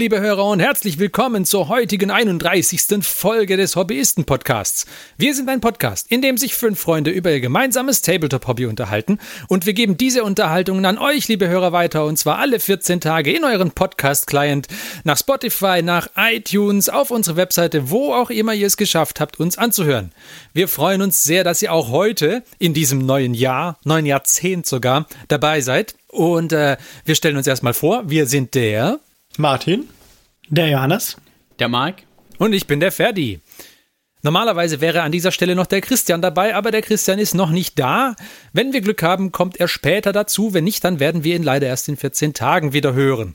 Liebe Hörer und herzlich willkommen zur heutigen 31. Folge des Hobbyisten-Podcasts. Wir sind ein Podcast, in dem sich fünf Freunde über ihr gemeinsames Tabletop-Hobby unterhalten und wir geben diese Unterhaltungen an euch, liebe Hörer, weiter und zwar alle 14 Tage in euren Podcast-Client, nach Spotify, nach iTunes, auf unsere Webseite, wo auch immer ihr es geschafft habt, uns anzuhören. Wir freuen uns sehr, dass ihr auch heute in diesem neuen Jahr, neuen Jahrzehnt sogar, dabei seid. Und äh, wir stellen uns erstmal vor, wir sind der Martin. Der Johannes. Der Marc. Und ich bin der Ferdi. Normalerweise wäre an dieser Stelle noch der Christian dabei, aber der Christian ist noch nicht da. Wenn wir Glück haben, kommt er später dazu. Wenn nicht, dann werden wir ihn leider erst in 14 Tagen wieder hören.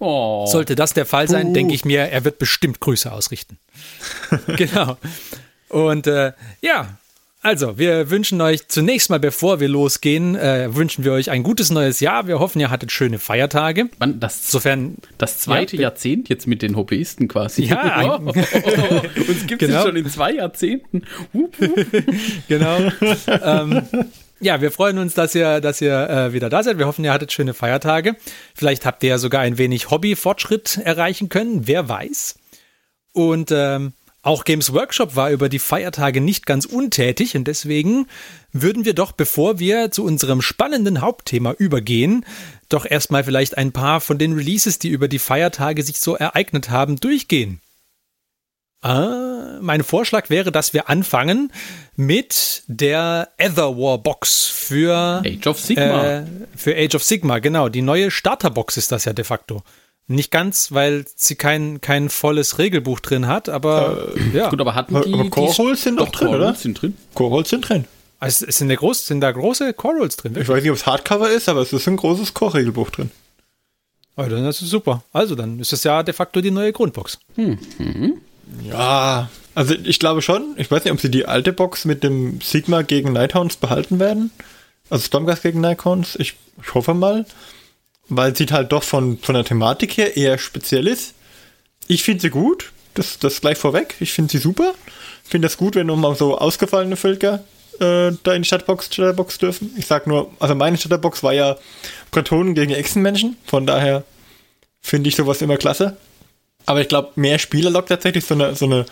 Oh. Sollte das der Fall sein, uh. denke ich mir, er wird bestimmt Grüße ausrichten. genau. Und äh, ja, also, wir wünschen euch zunächst mal, bevor wir losgehen, äh, wünschen wir euch ein gutes neues Jahr. Wir hoffen, ihr hattet schöne Feiertage. Wann, das, Sofern, das zweite ja, Jahrzehnt jetzt mit den Hobbyisten quasi. Ja, oh, oh, oh, uns gibt es genau. schon in zwei Jahrzehnten. genau. ähm, ja, wir freuen uns, dass ihr, dass ihr äh, wieder da seid. Wir hoffen, ihr hattet schöne Feiertage. Vielleicht habt ihr ja sogar ein wenig Hobbyfortschritt erreichen können. Wer weiß. Und ähm, auch Games Workshop war über die Feiertage nicht ganz untätig und deswegen würden wir doch, bevor wir zu unserem spannenden Hauptthema übergehen, doch erstmal vielleicht ein paar von den Releases, die über die Feiertage sich so ereignet haben, durchgehen. Ah, mein Vorschlag wäre, dass wir anfangen mit der Etherwar Box für Age of Sigma. Äh, für Age of Sigma, genau. Die neue Starterbox ist das ja de facto. Nicht ganz, weil sie kein, kein volles Regelbuch drin hat, aber äh, ja. Gut, aber hatten die. Aber Core Holes sind doch drin, oder? Sind drin. Core Holes sind drin. Also sind, da groß, sind da große Core Holes drin? Wirklich? Ich weiß nicht, ob es Hardcover ist, aber es ist ein großes Core-Regelbuch drin. Oh, dann ist es super. Also, dann ist es ja de facto die neue Grundbox. Hm. Mhm. Ja, also ich glaube schon. Ich weiß nicht, ob sie die alte Box mit dem Sigma gegen Nighthounds behalten werden. Also Stormgas gegen Nighthounds. Ich, ich hoffe mal weil sieht halt doch von, von der Thematik her eher speziell ist. Ich finde sie gut, das, das gleich vorweg. Ich finde sie super. Ich finde das gut, wenn nochmal so ausgefallene Völker äh, da in die Stadtbox, Stadtbox dürfen. Ich sag nur, also meine Stadtbox war ja Bretonen gegen Echsenmenschen, von daher finde ich sowas immer klasse. Aber ich glaube, mehr Spieler lockt tatsächlich so eine, so eine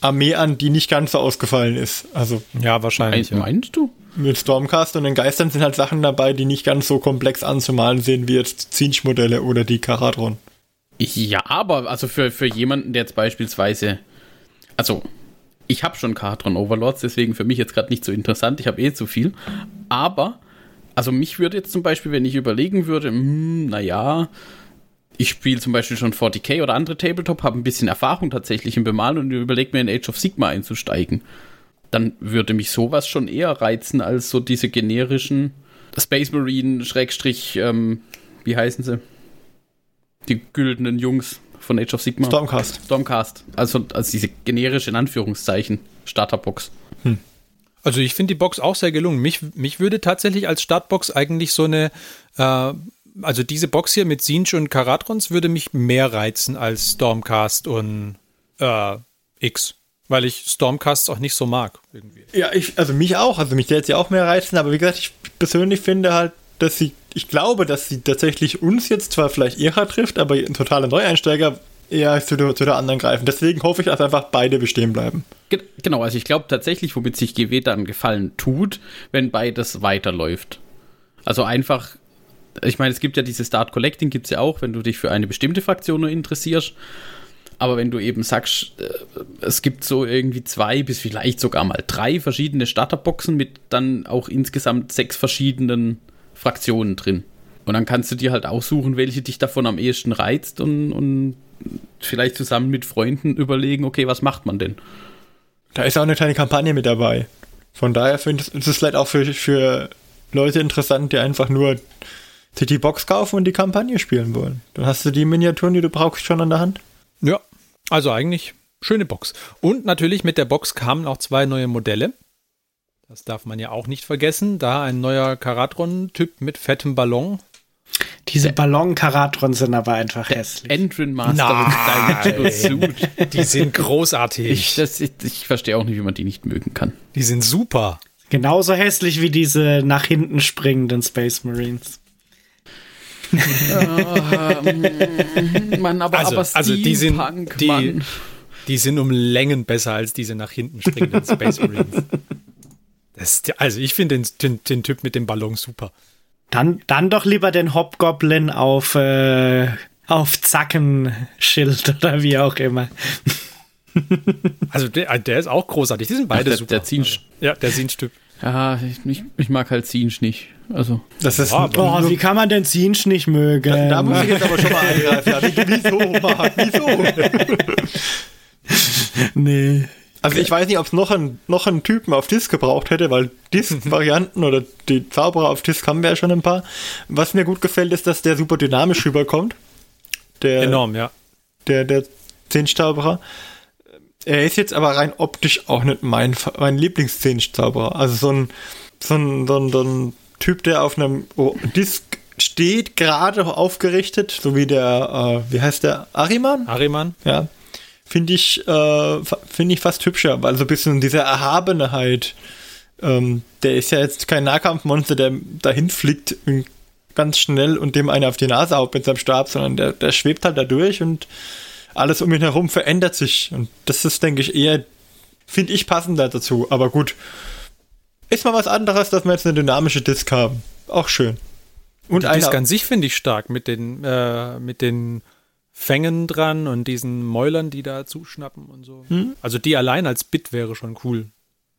Armee an, die nicht ganz so ausgefallen ist. Also ja, wahrscheinlich. Ja. Meinst du? Mit Stormcast und den Geistern sind halt Sachen dabei, die nicht ganz so komplex anzumalen sind wie jetzt Zinch-Modelle oder die Karadron. Ja, aber also für, für jemanden, der jetzt beispielsweise, also ich habe schon Karadron Overlords, deswegen für mich jetzt gerade nicht so interessant, ich habe eh zu viel, aber also mich würde jetzt zum Beispiel, wenn ich überlegen würde, hm, naja, ich spiele zum Beispiel schon 40k oder andere Tabletop, habe ein bisschen Erfahrung tatsächlich im Bemalen und überlege mir in Age of Sigma einzusteigen dann würde mich sowas schon eher reizen als so diese generischen Space Marine Schrägstrich, ähm, wie heißen sie? Die güldenen Jungs von Age of Sigma. Stormcast. Stormcast. Also als diese generische, in Anführungszeichen, Starterbox. Hm. Also ich finde die Box auch sehr gelungen. Mich, mich würde tatsächlich als Startbox eigentlich so eine, äh, also diese Box hier mit Sinch und Karatrons würde mich mehr reizen als Stormcast und äh, X. Weil ich Stormcasts auch nicht so mag. Irgendwie. Ja, ich, also mich auch. Also mich jetzt ja auch mehr reizen, aber wie gesagt, ich persönlich finde halt, dass sie, ich glaube, dass sie tatsächlich uns jetzt zwar vielleicht eher trifft, aber ein totaler Neueinsteiger eher zu der, zu der anderen greifen. Deswegen hoffe ich, dass einfach beide bestehen bleiben. Genau, also ich glaube tatsächlich, womit sich GW dann Gefallen tut, wenn beides weiterläuft. Also einfach, ich meine, es gibt ja dieses Start Collecting, gibt es ja auch, wenn du dich für eine bestimmte Fraktion nur interessierst. Aber wenn du eben sagst, äh, es gibt so irgendwie zwei bis vielleicht sogar mal drei verschiedene Starterboxen mit dann auch insgesamt sechs verschiedenen Fraktionen drin. Und dann kannst du dir halt aussuchen, welche dich davon am ehesten reizt und, und vielleicht zusammen mit Freunden überlegen, okay, was macht man denn? Da ist auch eine kleine Kampagne mit dabei. Von daher finde ich es vielleicht auch für, für Leute interessant, die einfach nur sich die Box kaufen und die Kampagne spielen wollen. Dann hast du die Miniaturen, die du brauchst, schon an der Hand. Ja, also eigentlich schöne Box. Und natürlich mit der Box kamen auch zwei neue Modelle. Das darf man ja auch nicht vergessen. Da ein neuer Karatron-Typ mit fettem Ballon. Diese Ballon-Karatrons sind aber einfach hässlich. Endrin Master mit Suit. Die sind großartig. Ich, ich, ich verstehe auch nicht, wie man die nicht mögen kann. Die sind super. Genauso hässlich wie diese nach hinten springenden Space Marines. Äh, Mann, aber, Also, aber also die sind, Steampunk, die, Mann. die sind um Längen besser als diese nach hinten springenden Space Marines. Das, also ich finde den, den, den Typ mit dem Ballon super. Dann, dann doch lieber den Hobgoblin auf, äh, auf Zackenschild oder wie auch immer. Also der, der ist auch großartig. Die sind beide der, super. der Zinsch. ja, der Zinsch-Typ. Ja, ich, ich, ich mag halt Zinsch nicht. Also, Das ist aber- Oh, wie kann man den Zinsch nicht mögen? da muss ich jetzt aber schon mal eingreifen. Wieso, Marc? Wieso? nee. Also ich weiß nicht, ob es noch, ein, noch einen Typen auf Disc gebraucht hätte, weil Disc-Varianten oder die Zauberer auf Disc haben wir ja schon ein paar. Was mir gut gefällt, ist, dass der super dynamisch rüberkommt. Der, Enorm, ja. der, der Zehnzauberer. Er ist jetzt aber rein optisch auch nicht mein, mein Lieblingszauberer. Also so ein, so ein, so ein, so ein Typ, der auf einem Disc steht, gerade aufgerichtet, so wie der, äh, wie heißt der, Ariman? Ariman. Ja. Finde ich, äh, finde ich fast hübscher, weil so ein bisschen diese Erhabenheit, ähm, der ist ja jetzt kein Nahkampfmonster, der dahin fliegt ganz schnell und dem einer auf die Nase haut mit seinem Stab, sondern der, der schwebt halt da durch und alles um ihn herum verändert sich. Und das ist, denke ich, eher, finde ich, passender dazu. Aber gut, ist mal was anderes, dass wir jetzt eine dynamische Disk haben. Auch schön. Und Die Disc an sich finde ich stark mit den, äh, mit den Fängen dran und diesen Mäulern, die da zuschnappen und so. Hm? Also die allein als Bit wäre schon cool,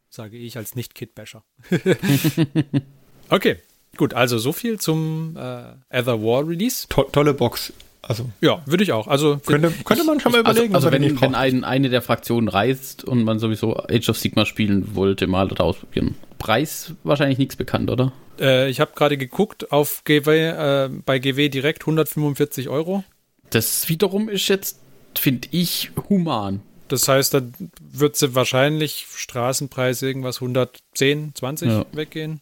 sage ich als Nicht-Kid-Basher. okay, gut, also so viel zum äh, Ether War Release. to tolle Box. Also, Ja, würde ich auch. Also könnte, könnte man schon mal also, überlegen, also die wenn, wenn ein, eine der Fraktionen reist und man sowieso Age of Sigma spielen wollte, mal oder ausprobieren. Preis wahrscheinlich nichts bekannt, oder? äh, ich habe gerade geguckt auf GW, äh, bei GW direkt 145 Euro. Das wiederum ist jetzt, finde ich, human. Das heißt, da wird sie wahrscheinlich Straßenpreis irgendwas 110, 20 Ja. weggehen.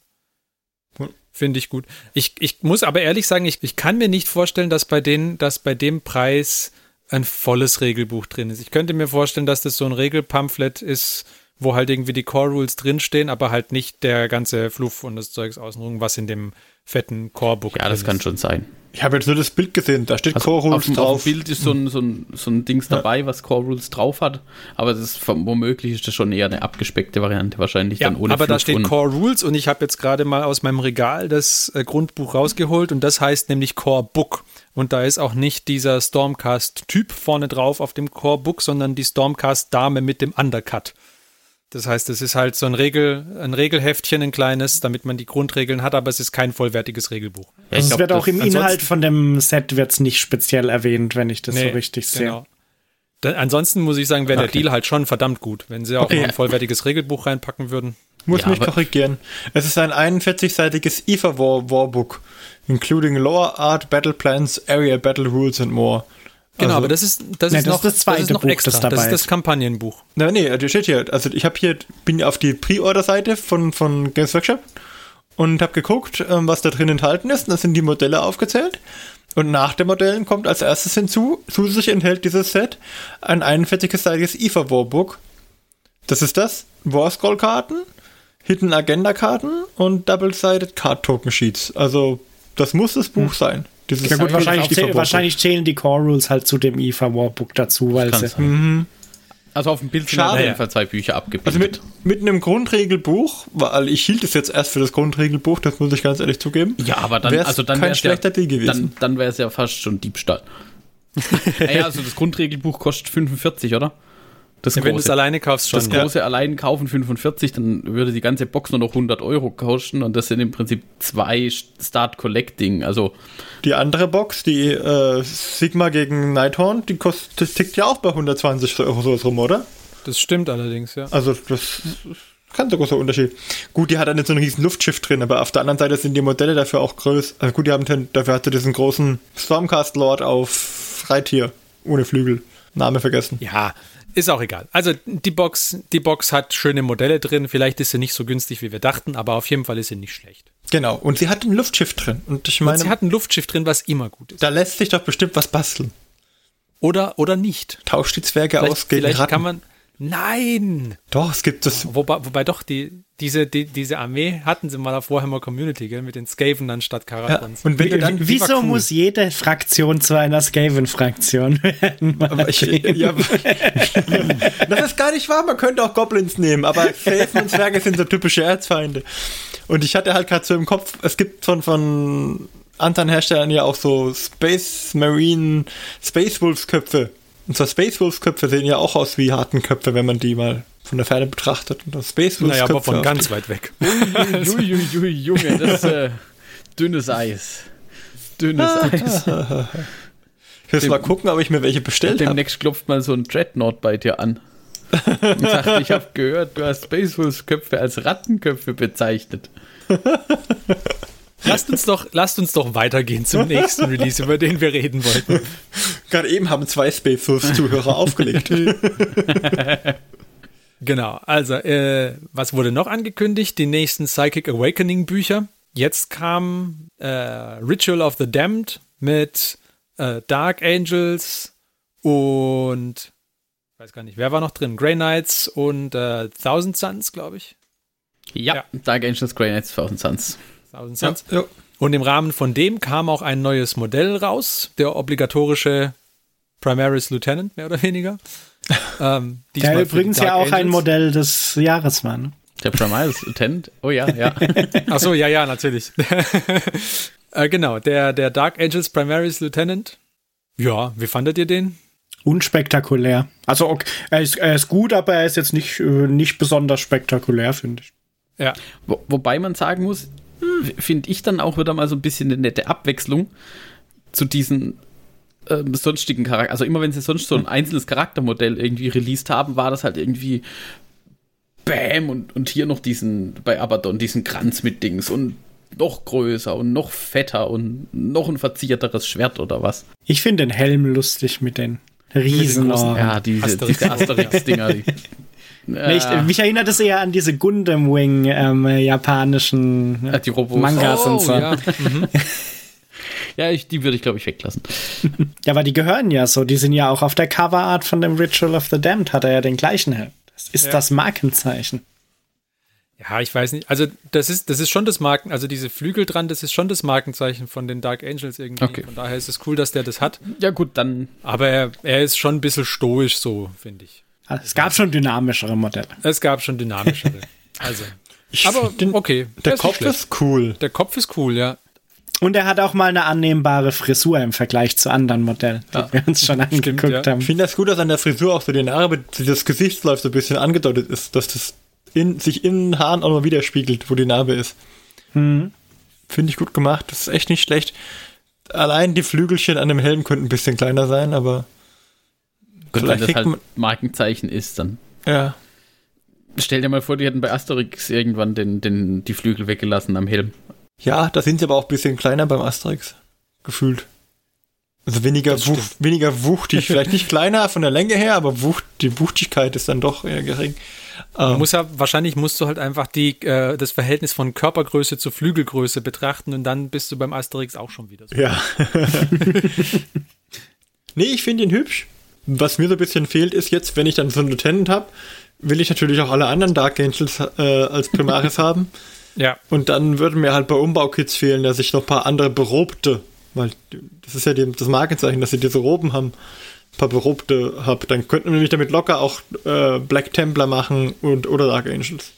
Finde ich gut. Ich, ich muss aber ehrlich sagen, ich, ich kann mir nicht vorstellen, dass bei, denen, dass bei dem Preis ein volles Regelbuch drin ist. Ich könnte mir vorstellen, dass das so ein Regelpamphlet ist, wo halt irgendwie die Core Rules drinstehen, aber halt nicht der ganze Fluff und das Zeugs außenrum, was in dem fetten Core-Book Ja, das drin kann ist. schon sein. Ich habe jetzt nur das Bild gesehen, da steht Also Core auf, Rules auf drauf. dem Bild ist so ein, so ein, so ein Dings dabei, was Core Rules drauf hat, aber das ist, womöglich ist das schon eher eine abgespeckte Variante, wahrscheinlich Ja, dann ohne aber da Fluff steht und- Core Rules und ich habe jetzt gerade mal aus meinem Regal das äh, Grundbuch rausgeholt und das heißt nämlich Core Book. Und da ist auch nicht dieser Stormcast-Typ vorne drauf auf dem Core Book, sondern die Stormcast-Dame mit dem Undercut. Das heißt, es ist halt so ein, Regel, ein Regelheftchen, ein kleines, damit man die Grundregeln hat, aber es ist kein vollwertiges Regelbuch. Ja, Also es wird auch im Inhalt von dem Set wird's nicht speziell erwähnt, wenn ich das so Nee, richtig sehe. genau. Da, ansonsten muss ich sagen, wäre der Okay. Deal halt schon verdammt gut, wenn sie auch Okay. noch ein vollwertiges Regelbuch reinpacken würden. Muss Ja, mich korrigieren. Es ist ein 41-seitiges IFA War Warbook, including Lore Art, Battle Plans, Area Battle Rules and more. Genau, Also- aber das ist, das Nee, ist das noch das zweite ist noch Buch, extra. das Das, dabei ist das ist. Kampagnenbuch. Na, nee, das steht hier. Also ich habe hier, bin auf die Pre-Order-Seite von, von Games Workshop und habe geguckt, ähm, was da drin enthalten ist. Und da sind die Modelle aufgezählt. Und nach den Modellen kommt als erstes hinzu, zusätzlich enthält dieses Set ein 41-seitiges IFA Warbook. Das ist das. War Scroll Karten, Hidden Agenda Karten und Double-Sided Card Token Sheets. Also das muss das Buch sein. Dieses Ja gut, IFA wahrscheinlich, Warbook. wahrscheinlich zählen die Core Rules halt zu dem IFA Warbook dazu, weil sie, sein. Also auf dem Bild sind auf jeden Fall zwei Bücher abgebildet. Also mit, mit einem Grundregelbuch, weil ich hielt es jetzt erst für das Grundregelbuch, das muss ich ganz ehrlich zugeben. ja, aber dann, wär's also dann kein schlechter ja, Deal gewesen. Dann, dann wäre es ja fast schon Diebstahl. ja, also das Grundregelbuch kostet 45, oder? Das Ja, wenn du es große. alleine kaufst, schon. Das große allein kaufen 45, dann würde die ganze Box nur noch 100 Euro kosten und das sind im Prinzip zwei Start Collecting. Also Die andere Box, die äh, Sigma gegen Nighthorn, die kostet, das tickt ja auch bei 120 Euro sowas rum, oder? Das stimmt allerdings, ja. Also das kann sogar so ein Unterschied. Gut, die hat dann nicht so ein riesen Luftschiff drin, aber auf der anderen Seite sind die Modelle dafür auch größer. Also gut, die haben dafür hatte diesen großen Stormcast Lord auf Reittier ohne Flügel. Name vergessen. Ja, ist auch egal. Also die Box, die Box hat schöne Modelle drin. Vielleicht ist sie nicht so günstig, wie wir dachten, aber auf jeden Fall ist sie nicht schlecht. Genau. Und sie hat ein Luftschiff drin. Und ich Und meine, sie hat ein Luftschiff drin, was immer gut ist. da lässt sich doch bestimmt was basteln. Oder, oder nicht. Tauscht die Zwerge Vielleicht, aus gegen vielleicht Ratten. kann man. Nein! Doch, es gibt das. Wobei, wobei doch, die, diese, die, diese Armee hatten sie mal auf Warhammer Community, gell, mit den Skaven anstatt Ja. Karatrons. Und wenn du dann. Wieso cool. muss jede Fraktion zu einer Skaven-Fraktion werden? Aber ich, ja, das ist gar nicht wahr, man könnte auch Goblins nehmen, aber Felsen und Zwerge sind so typische Erzfeinde. Und ich hatte halt gerade so im Kopf, es gibt von, von anderen Herstellern ja auch so Space Marine Space Wolves Köpfe. Und so Space Wolves Köpfe sehen ja auch aus wie Hartenköpfe, wenn man die mal von der Ferne betrachtet. Und das Space Wolves naja, aber Köpfe von ganz weit weg. Uiuiui, Junge, das ist äh, dünnes Eis. Dünnes Eis. Ich will mal gucken, ob ich mir welche bestellt habe. Demnächst klopft mal so ein Dreadnought bei dir an. Und sagt, ich habe gehört, du hast Baseballsköpfe als Rattenköpfe bezeichnet. Lasst uns doch, lasst uns doch weitergehen zum nächsten Release, über den wir reden wollten. Gerade eben haben zwei Space Wolves Zuhörer aufgelegt. Genau, also, äh, was wurde noch angekündigt? Die nächsten Psychic Awakening Bücher. Jetzt kam äh, Ritual of the Damned mit äh, Dark Angels und ich weiß gar nicht, wer war noch drin? Grey Knights und äh, Thousand Suns, glaube ich. Ja, Ja. Dark Angels Grey Knights Thousand Suns. Thousand Ja, Suns. ja. Und im Rahmen von dem kam auch ein neues Modell raus, der obligatorische Primaris Lieutenant, mehr oder weniger. ähm, Der übrigens ja auch ein Angels. Modell des Jahres war. Ne? Der Primaris Lieutenant. Oh ja, ja. Ach so, ja, ja, natürlich. äh, genau, der, der Dark Angels Primaris Lieutenant. Ja, wie fandet ihr den? Unspektakulär. Also okay, er, ist, er ist gut, aber er ist jetzt nicht, äh, nicht besonders spektakulär, finde ich. Ja, Wo, wobei man sagen muss, finde ich dann auch wieder mal so ein bisschen eine nette Abwechslung zu diesen ähm, sonstigen Charakter. Also immer wenn sie sonst so ein einzelnes Charaktermodell irgendwie released haben, war das halt irgendwie Bam und, und hier noch diesen, bei Abaddon, diesen Kranz mit Dings und noch größer und noch fetter und noch ein verzierteres Schwert oder was. Ich finde den Helm lustig mit den Riesenohren. Ja, diese diese Asterix-Dinger. Nee, ich, Ja. mich erinnert es eher an diese Gundam Wing ähm, japanischen Ja, die Robos. Mangas oh, und so. ja. Mhm. ja ich, die würde ich, glaube ich, weglassen. Ja, aber die gehören ja so. Die sind ja auch auf der Coverart von dem Ritual of the Damned, hat er ja den gleichen Helm. Das ist Ja. das Markenzeichen. ja, ich weiß nicht. Also, das ist, das ist schon das Marken, also diese Flügel dran, das ist schon das Markenzeichen von den Dark Angels irgendwie. Okay. Von daher ist es cool, dass der das hat. Ja, gut, dann Aber er, er ist schon ein bisschen stoisch so, finde ich. Also, es gab schon dynamischere Modelle. Es gab schon dynamischere. Also. Ich Aber den, okay. Der ist nicht Kopf schlecht. ist cool. Der Kopf ist cool, ja. Und er hat auch mal eine annehmbare Frisur im Vergleich zu anderen Modellen, die wir uns schon angeguckt ja. haben. Ich finde das gut, dass an der Frisur auch so die Narbe, das Gesichtsläuft so ein bisschen angedeutet ist, dass das in, sich in den Haaren auch noch widerspiegelt, wo die Narbe ist. Hm. Finde ich gut gemacht, das ist echt nicht schlecht. Allein die Flügelchen an dem Helm könnten ein bisschen kleiner sein, aber Gut, wenn das halt Markenzeichen ist, dann ja. stell dir mal vor, die hätten bei Asterix irgendwann den, den, die Flügel weggelassen am Helm. Ja, da sind sie aber auch ein bisschen kleiner beim Asterix. Gefühlt. Also weniger, wuch, weniger wuchtig. Vielleicht nicht kleiner von der Länge her, aber wucht, die Wuchtigkeit ist dann doch eher gering. Man Ähm, muss ja, wahrscheinlich musst du halt einfach die, äh, das Verhältnis von Körpergröße zu Flügelgröße betrachten und dann bist du beim Asterix auch schon wieder so. Ja. nee, ich finde ihn hübsch. Was mir so ein bisschen fehlt, ist jetzt, wenn ich dann so einen Lieutenant habe, will ich natürlich auch alle anderen Dark Angels äh, als Primaris haben. Ja, Und dann würden mir halt bei Umbaukits fehlen, dass ich noch ein paar andere Berobte, weil das ist ja die, das Markenzeichen, dass sie diese Roben haben, ein paar Berobte habe. Dann könnten wir nämlich damit locker auch äh, Black Templar machen und oder Dark Angels.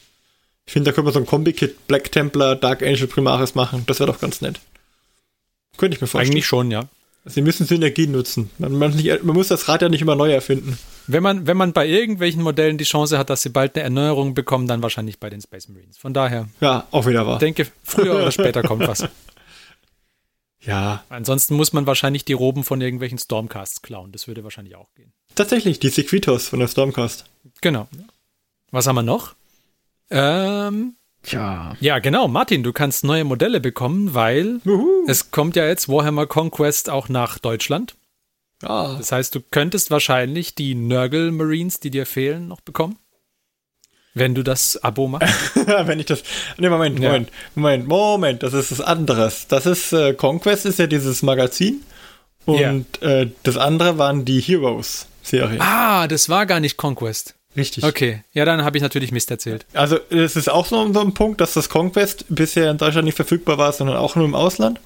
Ich finde, da könnte man so ein Kombi-Kit Black Templar, Dark Angel Primaris machen. Das wäre doch ganz nett. Könnte ich mir vorstellen. eigentlich schon, ja. Sie müssen Synergien nutzen. Man, man, nicht, man muss das Rad ja nicht immer neu erfinden. Wenn man, wenn man bei irgendwelchen Modellen die Chance hat, dass sie bald eine Erneuerung bekommen, dann wahrscheinlich bei den Space Marines. Von daher, Ja, auch wieder wahr. ich denke, früher oder später kommt was. Ja, Ansonsten muss man wahrscheinlich die Roben von irgendwelchen Stormcasts klauen. Das würde wahrscheinlich auch gehen. tatsächlich, die Sequitos von der Stormcast. Genau. Was haben wir noch? Ähm, Tja. ja, genau. Martin, du kannst neue Modelle bekommen, weil Juhu. es kommt ja jetzt Warhammer Conquest auch nach Deutschland. Ja. Das heißt, du könntest wahrscheinlich die Nurgle Marines, die dir fehlen, noch bekommen. Wenn du das Abo machst. Wenn ich das. Ne, Moment, Ja. Moment, Moment, Moment, das ist was anderes. Das ist äh, Conquest ist ja dieses Magazin. Und äh, das andere waren die Heroes-Serien. ah, das war gar nicht Conquest. Richtig. Okay, ja, dann habe ich natürlich Mist erzählt. Also es ist auch so, so ein Punkt, dass das Conquest bisher in Deutschland nicht verfügbar war, sondern auch nur im Ausland.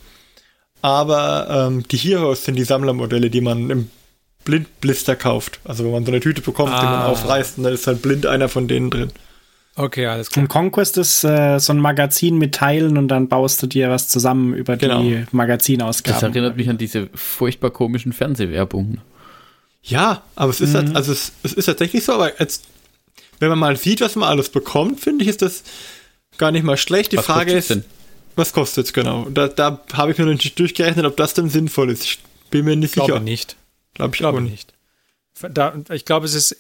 Aber ähm, die Heroes sind die Sammlermodelle, die man im Blindblister kauft. Also wenn man so eine Tüte bekommt, die man Ah. aufreißt, und dann ist halt blind einer von denen drin. Okay, alles klar. Und Conquest ist äh, so ein Magazin mit Teilen und dann baust du dir was zusammen über Genau. die Das Magazinausgaben. erinnert mich an diese furchtbar komischen Fernsehwerbungen. Ja, aber es ist Mhm. halt, also es, es ist tatsächlich so, aber jetzt, wenn man mal sieht, was man alles bekommt, finde ich, ist das gar nicht mal schlecht. Die Was Frage ist, denn? was kostet es genau? Da, da habe ich mir noch nicht durchgerechnet, ob das denn sinnvoll ist. Ich bin mir nicht Ich glaube sicher. nicht. Glaube ich Ich glaube auch nicht. Da, ich glaube, es ist,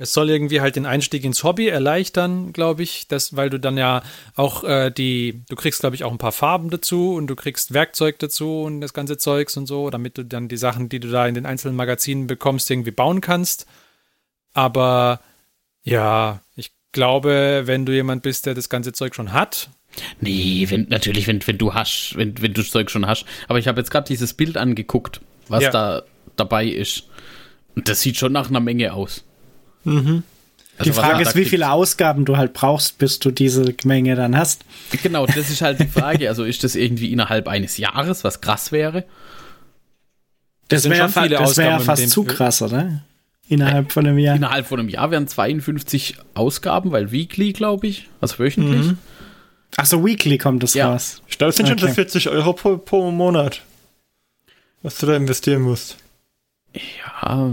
es soll irgendwie halt den Einstieg ins Hobby erleichtern, glaube ich, das, weil du dann ja auch äh, die, du kriegst, glaube ich, auch ein paar Farben dazu und du kriegst Werkzeug dazu und das ganze Zeugs und so, damit du dann die Sachen, die du da in den einzelnen Magazinen bekommst, irgendwie bauen kannst. Aber ja, ich glaube, wenn du jemand bist, der das ganze Zeug schon hat, Nee, wenn, natürlich, wenn, wenn du hast, wenn, wenn du das Zeug schon hast. Aber ich habe jetzt gerade dieses Bild angeguckt, was Ja. da dabei ist. Und das sieht schon nach einer Menge aus. Mhm. Also die Frage ist, wie viele Ausgaben du halt brauchst, bis du diese Menge dann hast. Genau, das ist halt die Frage. Also ist das irgendwie innerhalb eines Jahres, was krass wäre? Das sind wäre schon das wär ja fast zu krass, oder? Innerhalb von einem Jahr. Innerhalb von einem Jahr wären 52 Ausgaben, weil Weekly, glaube ich, also wöchentlich. Mhm. Ach so, Weekly kommt das Ja. raus. Ich glaube, es sind schon so Okay. 40 Euro pro, pro Monat, was du da investieren musst, Ja,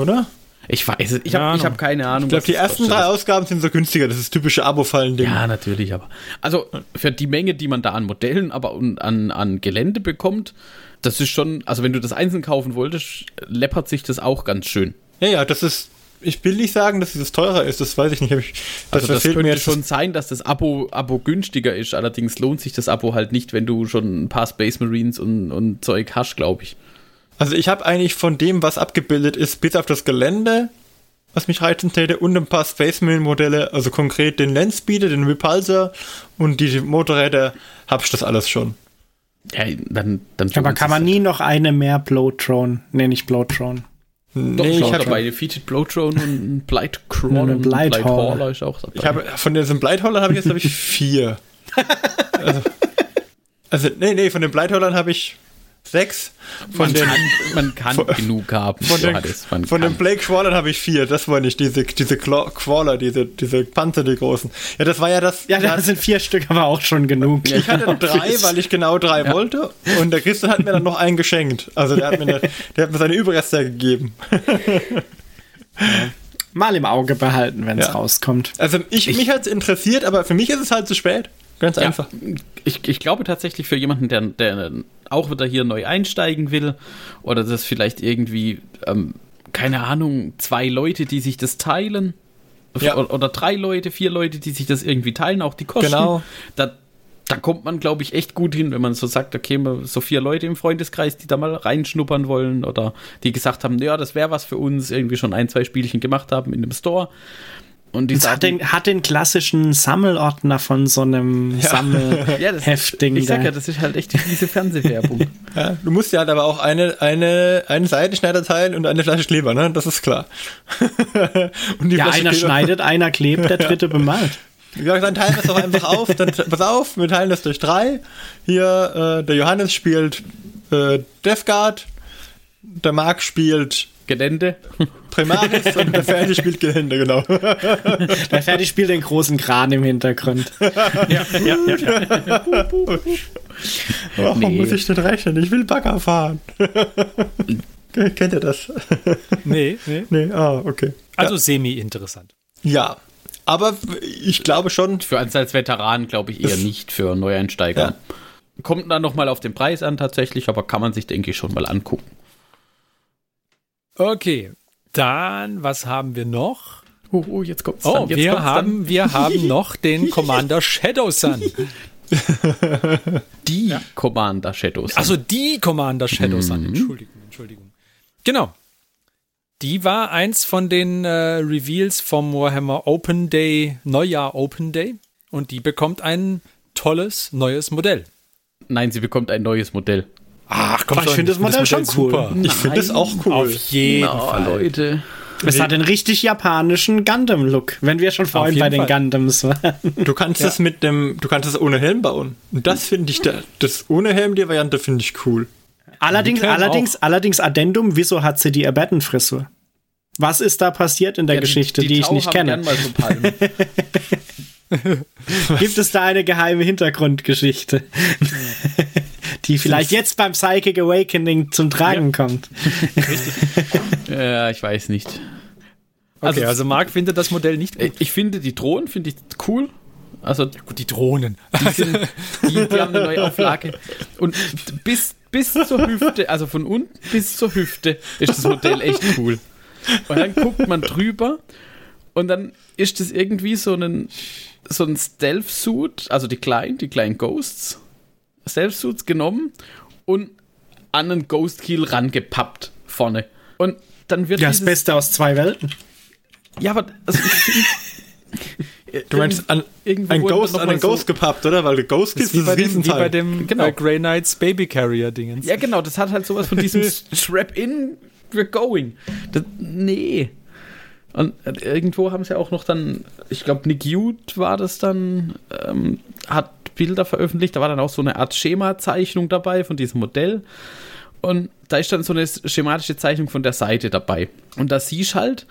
oder? Ich weiß es. Ich habe hab keine Ahnung. Ich glaube, die das ersten drei Ausgaben sind so günstiger. Das ist typische Abo-Fallen-Ding. Ja, natürlich, aber. Also für die Menge, die man da an Modellen, aber und an, an Gelände bekommt, das ist schon, also wenn du das einzeln kaufen wolltest, läppert sich das auch ganz schön. ja, ja, das ist. Ich will nicht sagen, dass dieses teurer ist, das weiß ich nicht. Ich, das Also das verfehlt könnte mir jetzt schon sein, dass das Abo, Abo günstiger ist, allerdings lohnt sich das Abo halt nicht, wenn du schon ein paar Space Marines und, und Zeug hast, glaube ich. Also ich habe eigentlich von dem, was abgebildet ist, bis auf das Gelände, was mich reizen täte, und ein paar Space Marine Modelle, also konkret den Landspeeder, den Repulsor und die Motorräder, hab ich das alles schon. Ja, dann, dann Aber kann man nie noch eine mehr Blowtron, nee, nicht Blowtron. Doch, nee, ich habe habe dabei Defeated Blowtron und ein Blight Crawler. Eine und ein Blighthauler. Blighthauler ist auch dabei. ich habe von diesen Bleitholdern habe ich jetzt glaube ich vier. also, also nee, nee, von den Bleitholdern habe ich sechs. Von man, den kann, man kann von- genug haben. von den, Johannes, man von den Blake Crawlern habe ich vier. Das war nicht diese diese Crawler, diese diese Panzer, die großen. Ja, das war ja das. Ja, da sind vier Stück aber auch schon genug. Ich hatte drei, weil ich genau drei wollte. Und der Christian hat mir dann noch einen geschenkt. Also der hat mir, eine, der hat mir seine Überreste gegeben. Mal im Auge behalten, wenn es Ja. rauskommt. Also ich, mich hat es interessiert, aber für mich ist es halt zu spät. Ganz Ja, einfach. ich, ich glaube tatsächlich für jemanden, der, der auch wieder hier neu einsteigen will oder das vielleicht irgendwie, ähm, keine Ahnung, zwei Leute, die sich das teilen Ja. oder, drei Leute, vier Leute, die sich das irgendwie teilen, auch die Kosten. Genau. Da, da kommt man, glaube ich, echt gut hin, wenn man so sagt, okay, so vier Leute im Freundeskreis, die da mal reinschnuppern wollen oder die gesagt haben, ja, das wäre was für uns, irgendwie schon ein, zwei Spielchen gemacht haben in dem Store. Und die hat den, hat den klassischen Sammelordner von so einem ja, das, Sammelheftding. ich sag ja, das ist halt echt diese Fernsehwerbung. Ja, du musst ja halt aber auch eine, eine, einen Seitenschneider teilen und eine Flasche Kleber, ne? Das ist klar. und die ja, Flasche einer Kleber- schneidet, einer klebt, der dritte bemalt. Ja, dann teilen wir es doch einfach auf. Dann, pass auf, wir teilen das durch drei. Hier, äh, der Johannes spielt äh, Death Guard, der Marc spielt Gelände. Primaris und der Ferdi spielt Gelände, genau. Der Ferdi spielt den großen Kran im Hintergrund. Ja, ja, ja. Warum Nee. muss ich denn rechnen? Ich will Bagger fahren. Kennt ihr das? Nee, nee. nee, ah, okay. Also semi-interessant. Ja, aber ich glaube schon, Für uns als Veteran glaube ich eher nicht für Neueinsteiger. Ja. Kommt dann nochmal auf den Preis an tatsächlich, aber kann man sich, denke ich, schon mal angucken. Okay, dann, was haben wir noch? Oh, oh jetzt kommt's Oh, dann. Jetzt wir kommt's haben, wir haben noch den Commander Shadow Sun. dann. die Commander Shadows. Also die Commander Shadow Sun. Entschuldigung, Entschuldigung. Genau. Die war eins von den äh, Reveals vom Warhammer Open Day, Neujahr Open Day. Und die bekommt ein tolles neues Modell. Nein, sie bekommt ein neues Modell. Ach komm, ich finde das Modell schon cool. ich finde es auch cool. Auf jeden Na, Fall. Leute. Es hat einen richtig japanischen Gundam-Look, wenn wir schon vorhin bei den Fall. Gundams waren. Du kannst das mit dem, du kannst das ohne Helm bauen. Und das finde ich, da, das ohne Helm, die Variante finde ich cool. Allerdings, allerdings, allerdings Addendum, wieso hat sie die Abaddon-Frisur? Was ist da passiert in der Ja, Geschichte, die, ich Tau nicht haben kenne? gern mal so. Gibt es da eine geheime Hintergrundgeschichte, die vielleicht jetzt beim Psychic Awakening zum Tragen kommt? ja, ich weiß nicht. Okay, Also- also Marc findet das Modell nicht gut. Ich finde die Drohnen finde ich cool. Also Gut, die Drohnen. die, sind, die, die haben eine neue Auflage. Und bis, bis zur Hüfte, also von unten bis zur Hüfte, ist das Modell echt cool. Und dann guckt man drüber und dann ist das irgendwie so ein, so ein Stealth-Suit, also die kleinen, die kleinen Ghosts, Stealth-Suits genommen und an einen Ghost Kill rangepappt vorne. Und dann wird Ja, das Beste aus zwei Welten. Ja, aber also Du meinst an, Irgendwo ein Ghost noch an einen Ghost gepappt, oder? Weil Ghost ist ist wie bei dem, wie bei dem Genau. äh, Grey Knights Baby Carrier Dingens. Ja, genau, das hat halt sowas von diesem Strap-in, we're going. Das, nee. Und äh, irgendwo haben sie auch noch dann, ich glaube, Nick Jude war das dann, ähm, hat Bilder veröffentlicht, da war dann auch so eine Art Schemazeichnung dabei von diesem Modell. Und da ist dann so eine schematische Zeichnung von der Seite dabei. Und da siehst halt,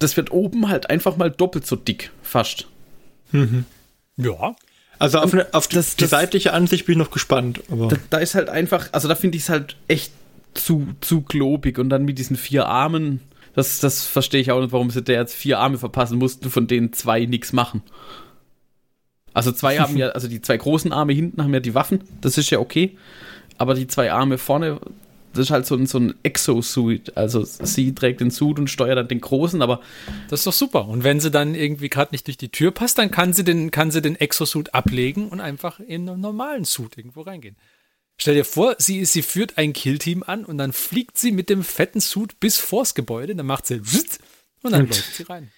das wird oben halt einfach mal doppelt so dick, fast. Ja. Also auf, eine, auf die, das- die das- seitliche Ansicht bin ich noch gespannt. Aber Da, da ist halt einfach, also da finde ich es halt echt zu, zu globig und dann mit diesen vier Armen, das, das verstehe ich auch nicht, warum sie der jetzt vier Arme verpassen mussten, von denen zwei nichts machen. Also zwei haben ja, also die zwei großen Arme hinten haben ja die Waffen, das ist ja okay, aber die zwei Arme vorne, das ist halt so ein, so ein Exosuit, also sie trägt den Suit und steuert dann den großen, aber Das ist doch super. Und wenn sie dann irgendwie gerade nicht durch die Tür passt, dann kann sie den, kann sie den Exosuit ablegen und einfach in einen normalen Suit irgendwo reingehen. Stell dir vor, sie, sie führt ein Killteam an und dann fliegt sie mit dem fetten Suit bis vors Gebäude, dann macht sie und dann läuft sie rein.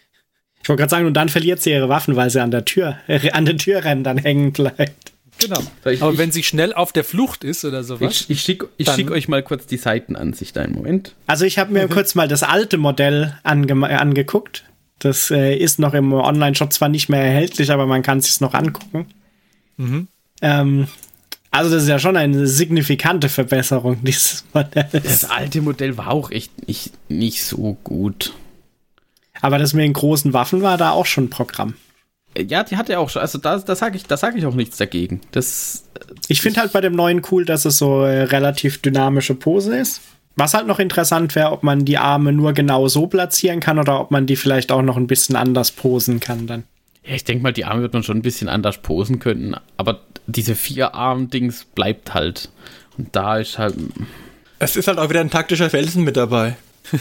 Ich wollte gerade sagen, und dann verliert sie ihre Waffen, weil sie an der Tür, äh, an den Türrändern hängen bleibt. Genau. Ich- Aber ich- wenn sie schnell auf der Flucht ist oder sowas, ich, ich schicke ich Dann- schick euch mal kurz die Seitenansicht einen Moment. Also ich habe mir kurz mal das alte Modell ange angeguckt. Das äh, ist noch im Online-Shop zwar nicht mehr erhältlich, aber man kann es sich noch angucken. Ähm, also das ist ja schon eine signifikante Verbesserung dieses Modells. Das alte Modell war auch echt nicht, nicht so gut. Aber das mit den großen Waffen war da auch schon Programm. Äh, Ja, die hatte auch schon, also da, da sage ich, da sag ich auch nichts dagegen. Das, Ich finde halt bei dem neuen cool, dass es so äh, relativ dynamische Pose ist. Was halt noch interessant wäre, ob man die Arme nur genau so platzieren kann oder ob man die vielleicht auch noch ein bisschen anders posen kann dann. ja, ich denke mal, die Arme wird man schon ein bisschen anders posen können, aber diese vier Arm-Dings bleibt halt. Und da ist halt, es ist halt auch wieder ein taktischer Felsen mit dabei.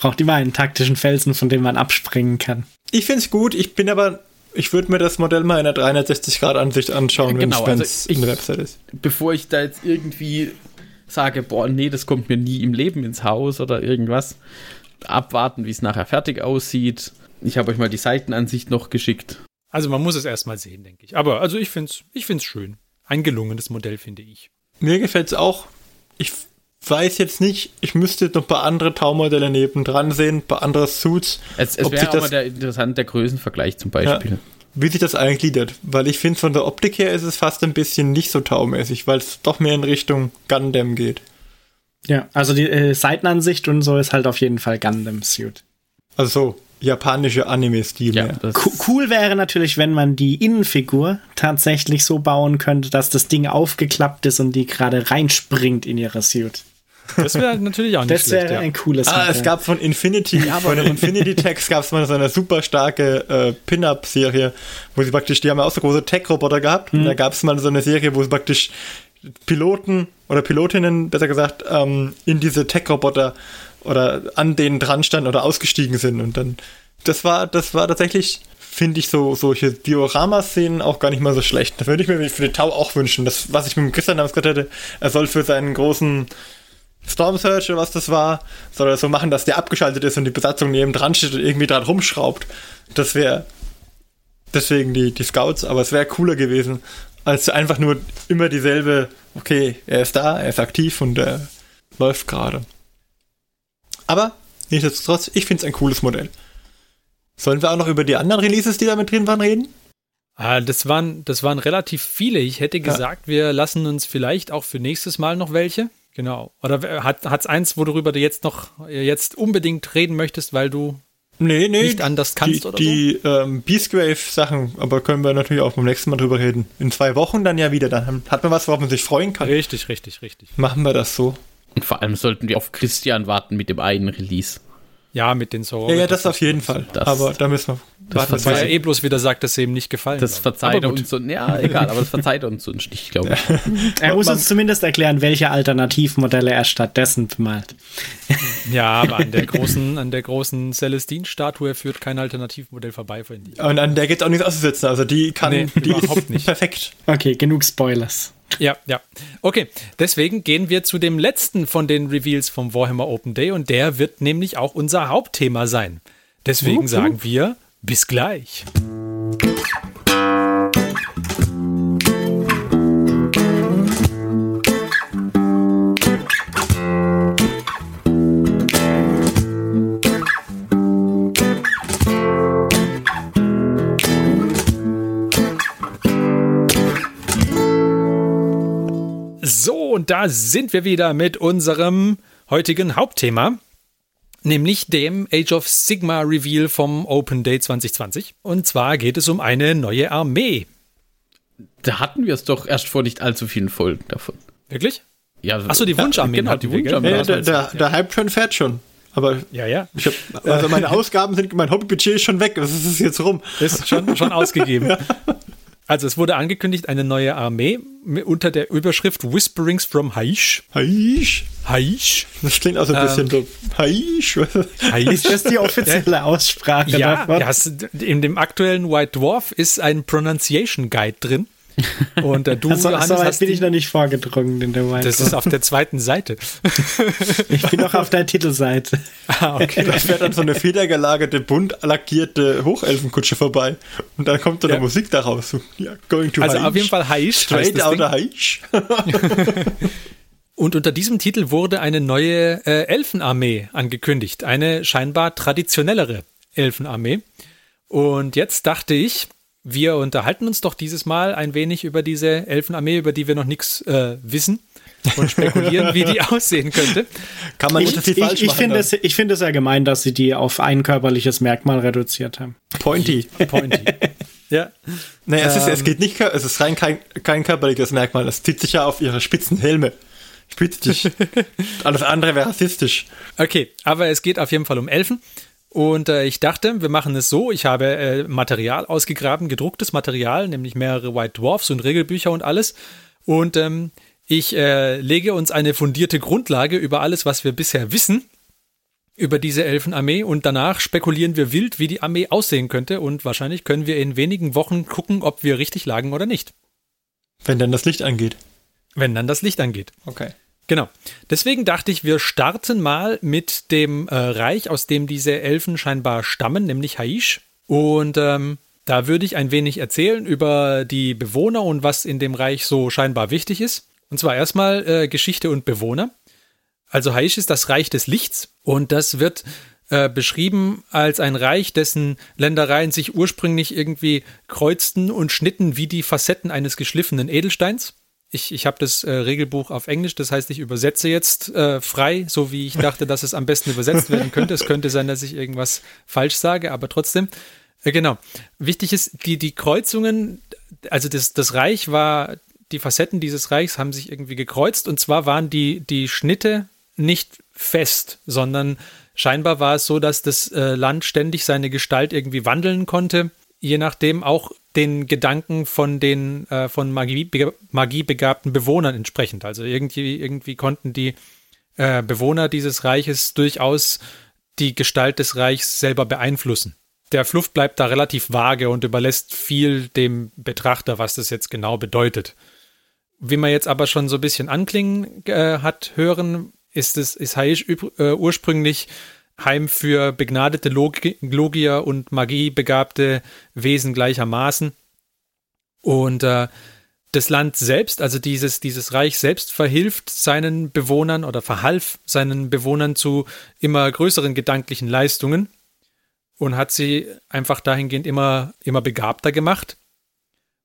Braucht immer einen taktischen Felsen, von dem man abspringen kann. Ich finde es gut, ich bin aber, ich würde mir das Modell mal in der 360-Grad-Ansicht anschauen, wenn Genau, es also in der Website ist. bevor ich da jetzt irgendwie sage, boah, nee, das kommt mir nie im Leben ins Haus oder irgendwas, abwarten, wie es nachher fertig aussieht. Ich habe euch mal die Seitenansicht noch geschickt. also man muss es erstmal sehen, denke ich. Aber also ich finde es ich find's schön. Ein gelungenes Modell, finde ich. Mir gefällt es auch. Ich weiß jetzt nicht, ich müsste noch ein paar andere Taumodelle nebendran sehen, ein paar andere Suits. Es, es wäre auch mal der interessant, der Größenvergleich zum Beispiel. wie sich das eigentlich gliedert. Weil ich finde, von der Optik her ist es fast ein bisschen nicht so taumäßig, weil es doch mehr in Richtung Gundam geht. Ja, also die äh, Seitenansicht und so ist halt auf jeden Fall Gundam Suit. Also so japanische Anime-Stil Ja, cool wäre natürlich, wenn man die Innenfigur tatsächlich so bauen könnte, dass das Ding aufgeklappt ist und die gerade reinspringt in ihre Suit. Das wäre natürlich auch nicht Das schlecht. wäre Ja. ein cooles Ah, es Modell. gab von Infinity, von den Infinity Techs gab es mal so eine super starke äh, Pin-Up-Serie, wo sie praktisch, die haben ja auch so große Tech-Roboter gehabt. Und da gab es mal so eine Serie, wo sie praktisch Piloten oder Pilotinnen, besser gesagt, ähm, in diese Tech-Roboter oder an denen dran standen oder ausgestiegen sind. Und dann, das war, das war tatsächlich, finde ich, so solche Diorama-Szenen auch gar nicht mal so schlecht. Das würde ich mir für den Tau auch wünschen. Das, was ich mit dem Christian damals gesagt hätte, er soll für seinen großen Storm Surge oder was das war, soll er so machen, dass der abgeschaltet ist und die Besatzung neben dran steht und irgendwie dran rumschraubt. Das wäre deswegen die, die Scouts, aber es wäre cooler gewesen, als einfach nur immer dieselbe, okay, er ist da, er ist aktiv und er läuft gerade. Aber nichtsdestotrotz, ich finde es ein cooles Modell. Sollen wir auch noch über die anderen Releases, die da mit drin waren, reden? Ah, das waren, das waren relativ viele. Ich hätte gesagt, ja. wir lassen uns vielleicht auch für nächstes Mal noch welche. Genau. Oder hat es eins, worüber du jetzt noch jetzt unbedingt reden möchtest, weil du nee, nee, nicht anders kannst die, oder die, so? Die ähm, Beastgrave-Sachen, aber können wir natürlich auch beim nächsten Mal drüber reden. In zwei Wochen dann ja wieder. Dann hat man was, worauf man sich freuen kann. Richtig, richtig, richtig. Machen wir das so. Und vor allem sollten wir auf Christian warten mit dem einen Release. Ja, mit den Sorgen. Ja, ja, das auf jeden Fall. Das, aber da müssen wir. Das weil er eh bloß wieder sagt, dass er ihm nicht gefallen Das verzeiht er uns. Und, ja, egal, aber das verzeiht uns uns nicht, glaube ich. er muss uns zumindest erklären, welche Alternativmodelle er stattdessen bemalt. ja, aber an der großen, an der großen Celestine-Statue führt kein Alternativmodell vorbei, finde ich. Und an der geht es auch nichts auszusetzen. Also die kann, nee, die überhaupt nicht. Perfekt. Okay, genug Spoilers. Ja, ja. Okay, deswegen gehen wir zu dem letzten von den Reveals vom Warhammer Open Day und der wird nämlich auch unser Hauptthema sein. Deswegen uh, uh. sagen wir bis gleich. und da sind wir wieder mit unserem heutigen Hauptthema, nämlich dem Age of Sigma Reveal vom Open Day 2020. Und zwar geht es um eine neue Armee. Da hatten wir es doch erst vor nicht allzu vielen Folgen davon. Wirklich? Ja, Achso, die Wunscharmee. Genau, die Wunscharmee. Ja, der, der, der Hype-Train fährt schon. Aber ja, ja. Ich hab, also meine Ausgaben sind, mein Hobbybudget ist schon weg. Was ist jetzt rum? Ist schon, schon ausgegeben. ja. Also es wurde angekündigt, eine neue Armee unter der Überschrift Whisperings from Haish. Haish? Haish. Das klingt also ein bisschen ähm, so. Haish. Haish. Ist das die offizielle Aussprache ja, davon? Ja, in dem aktuellen White Dwarf ist ein Pronunciation Guide drin. Und äh, du, also, Johannes, so weit bin ich noch nicht vorgedrungen in der White Das ist auf der zweiten Seite. ich bin noch auf der Titelseite. Ah, okay. Da fährt dann so eine federgelagerte, bunt lackierte Hochelfenkutsche vorbei. Und dann kommt dann ja. Musik daraus. Ja, going to Also Haish. auf jeden Fall Haish. Straight out of Haish. Und unter diesem Titel wurde eine neue äh, Elfenarmee angekündigt. Eine scheinbar traditionellere Elfenarmee. Und jetzt dachte ich, wir unterhalten uns doch dieses Mal ein wenig über diese Elfenarmee, über die wir noch nichts äh, wissen und spekulieren, wie die aussehen könnte. Kann man ich, nicht viel falsch ich, ich finde es, ich finde es ja gemein, dass sie die auf ein körperliches Merkmal reduziert haben. Pointy. Pointy. ja. Naja, es, ist, es ähm. geht nicht, es ist rein kein, kein körperliches Merkmal. Es zieht sich ja auf ihre spitzen Helme. Spitzig. Alles andere wäre rassistisch. Okay, aber es geht auf jeden Fall um Elfen. Und äh, ich dachte, wir machen es so. Ich habe äh, Material ausgegraben, gedrucktes Material, nämlich mehrere White Dwarfs und Regelbücher und alles. Und ähm, ich äh, lege uns eine fundierte Grundlage über alles, was wir bisher wissen über diese Elfenarmee und danach spekulieren wir wild, wie die Armee aussehen könnte und wahrscheinlich können wir in wenigen Wochen gucken, ob wir richtig lagen oder nicht. Wenn dann das Licht angeht. Wenn dann das Licht angeht. Okay. Genau. Deswegen dachte ich, wir starten mal mit dem äh, Reich, aus dem diese Elfen scheinbar stammen, nämlich Haish. Und ähm, da würde ich ein wenig erzählen über die Bewohner und was in dem Reich so scheinbar wichtig ist. Und zwar erstmal äh, Geschichte und Bewohner. Also Haish ist das Reich des Lichts und das wird äh, beschrieben als ein Reich, dessen Ländereien sich ursprünglich irgendwie kreuzten und schnitten wie die Facetten eines geschliffenen Edelsteins ich, ich habe das äh, Regelbuch auf Englisch, das heißt, ich übersetze jetzt äh, frei, so wie ich dachte, dass es am besten übersetzt werden könnte. Es könnte sein, dass ich irgendwas falsch sage, aber trotzdem. Äh, genau. Wichtig ist, die, die Kreuzungen, also das, das Reich war, die Facetten dieses Reichs haben sich irgendwie gekreuzt und zwar waren die, die Schnitte nicht fest, sondern scheinbar war es so, dass das äh, Land ständig seine Gestalt irgendwie wandeln konnte je nachdem auch den Gedanken von den äh, von Magie, Magie begabten Bewohnern entsprechend. Also irgendwie, irgendwie konnten die äh, Bewohner dieses Reiches durchaus die Gestalt des Reichs selber beeinflussen. Der Fluff bleibt da relativ vage und überlässt viel dem Betrachter, was das jetzt genau bedeutet. Wie man jetzt aber schon so ein bisschen anklingen äh, hat hören, ist es ist Haish äh, ursprünglich Heim für begnadete Log Logier und magiebegabte Wesen gleichermaßen. Und äh, das Land selbst, also dieses, dieses Reich selbst verhilft seinen Bewohnern oder verhalf seinen Bewohnern zu immer größeren gedanklichen Leistungen und hat sie einfach dahingehend immer, immer begabter gemacht.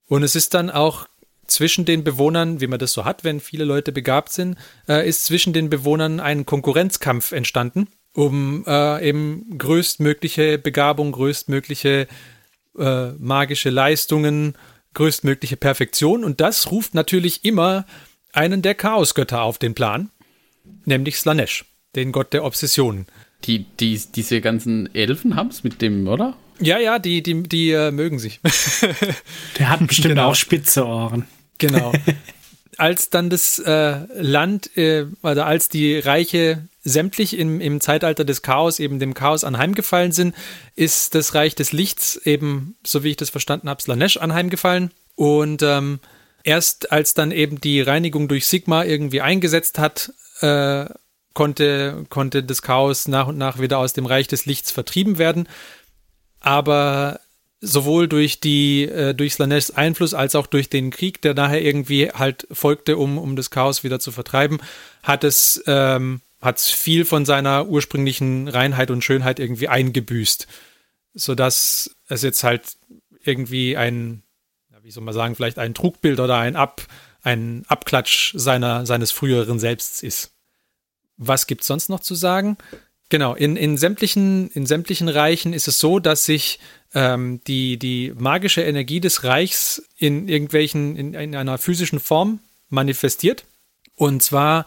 Und es ist dann auch zwischen den Bewohnern, wie man das so hat, wenn viele Leute begabt sind, äh, ist zwischen den Bewohnern ein Konkurrenzkampf entstanden, um äh, eben größtmögliche Begabung, größtmögliche äh, magische Leistungen, größtmögliche Perfektion. Und das ruft natürlich immer einen der Chaosgötter auf den Plan, nämlich Slanesh, den Gott der Obsessionen. Die, die, diese ganzen Elfen haben es mit dem, oder? Ja, ja, die, die, die äh, mögen sich. Der hat bestimmt genau. auch spitze Ohren. Genau. als dann das äh, Land, äh, also als die Reiche sämtlich im, im Zeitalter des Chaos eben dem Chaos anheimgefallen sind, ist das Reich des Lichts eben, so wie ich das verstanden habe, Slanesh anheimgefallen. Und ähm, erst als dann eben die Reinigung durch Sigma irgendwie eingesetzt hat, äh, konnte, konnte das Chaos nach und nach wieder aus dem Reich des Lichts vertrieben werden. Aber sowohl durch die äh, durch Slaneshs Einfluss als auch durch den Krieg, der nachher irgendwie halt folgte, um um das Chaos wieder zu vertreiben, hat es ähm, hat viel von seiner ursprünglichen Reinheit und Schönheit irgendwie eingebüßt, so dass es jetzt halt irgendwie ein wie soll man sagen, vielleicht ein Trugbild oder ein Ab ein Abklatsch seiner seines früheren Selbsts ist. Was gibt's sonst noch zu sagen? Genau, in, in, sämtlichen, in sämtlichen Reichen ist es so, dass sich ähm, die, die magische Energie des Reichs in irgendwelchen, in, in einer physischen Form manifestiert. Und zwar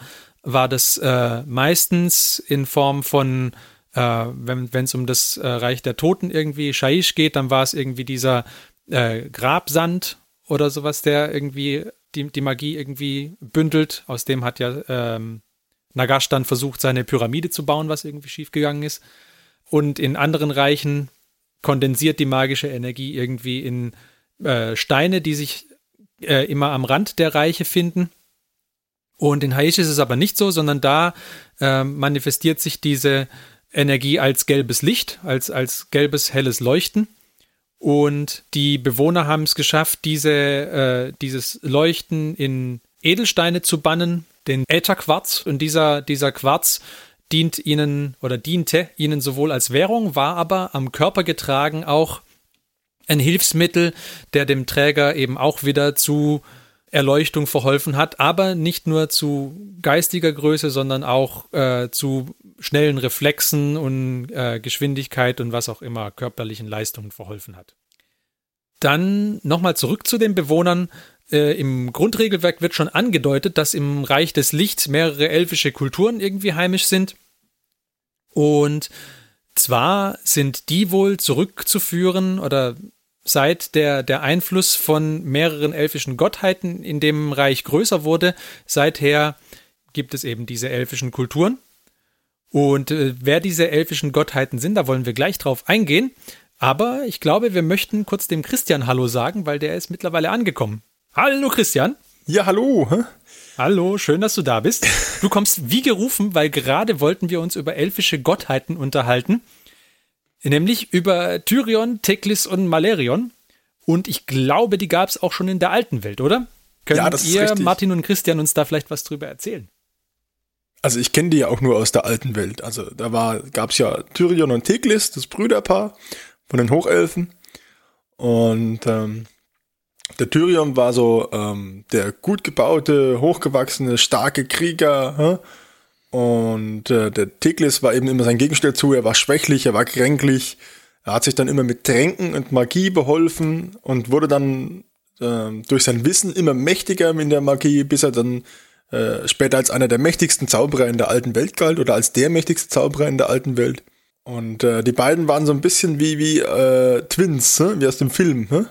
war das äh, meistens in Form von, äh, wenn es um das äh, Reich der Toten irgendwie Shaish geht, dann war es irgendwie dieser äh, Grabsand oder sowas, der irgendwie die, die Magie irgendwie bündelt. Aus dem hat ja ähm, Nagash dann versucht, seine Pyramide zu bauen, was irgendwie schiefgegangen ist. Und in anderen Reichen kondensiert die magische Energie irgendwie in äh, Steine, die sich äh, immer am Rand der Reiche finden. Und in Haish ist es aber nicht so, sondern da äh, manifestiert sich diese Energie als gelbes Licht, als, als gelbes, helles Leuchten. Und die Bewohner haben es geschafft, diese, äh, dieses Leuchten in Edelsteine zu bannen, den Ätherquarz. Und dieser, dieser Quarz dient ihnen oder diente ihnen sowohl als Währung, war aber am Körper getragen auch ein Hilfsmittel, der dem Träger eben auch wieder zu Erleuchtung verholfen hat, aber nicht nur zu geistiger Größe, sondern auch äh, zu schnellen Reflexen und äh, Geschwindigkeit und was auch immer körperlichen Leistungen verholfen hat. Dann nochmal zurück zu den Bewohnern. Äh, Im Grundregelwerk wird schon angedeutet, dass im Reich des Lichts mehrere elfische Kulturen irgendwie heimisch sind. Und zwar sind die wohl zurückzuführen oder seit der, der Einfluss von mehreren elfischen Gottheiten in dem Reich größer wurde, seither gibt es eben diese elfischen Kulturen. Und äh, wer diese elfischen Gottheiten sind, da wollen wir gleich drauf eingehen. Aber ich glaube, wir möchten kurz dem Christian Hallo sagen, weil der ist mittlerweile angekommen. Hallo Christian. Ja, hallo. Hallo, schön, dass du da bist. Du kommst wie gerufen, weil gerade wollten wir uns über elfische Gottheiten unterhalten. Nämlich über Tyrion, Teklis und Malerion. Und ich glaube, die gab es auch schon in der alten Welt, oder? Können ja, das ihr, ist richtig. Martin und Christian, uns da vielleicht was drüber erzählen? Also ich kenne die ja auch nur aus der alten Welt. Also da gab es ja Tyrion und Teklis, das Brüderpaar von den Hochelfen. Und ähm, der Tyrion war so ähm, der gut gebaute, hochgewachsene, starke Krieger. Hä? Und äh, der Tiglis war eben immer sein Gegenstück zu. Er war schwächlich, er war kränklich. Er hat sich dann immer mit Tränken und Magie beholfen und wurde dann äh, durch sein Wissen immer mächtiger in der Magie, bis er dann äh, später als einer der mächtigsten Zauberer in der alten Welt galt oder als der mächtigste Zauberer in der alten Welt. Und äh, die beiden waren so ein bisschen wie, wie äh, Twins, hä? wie aus dem Film. Hä?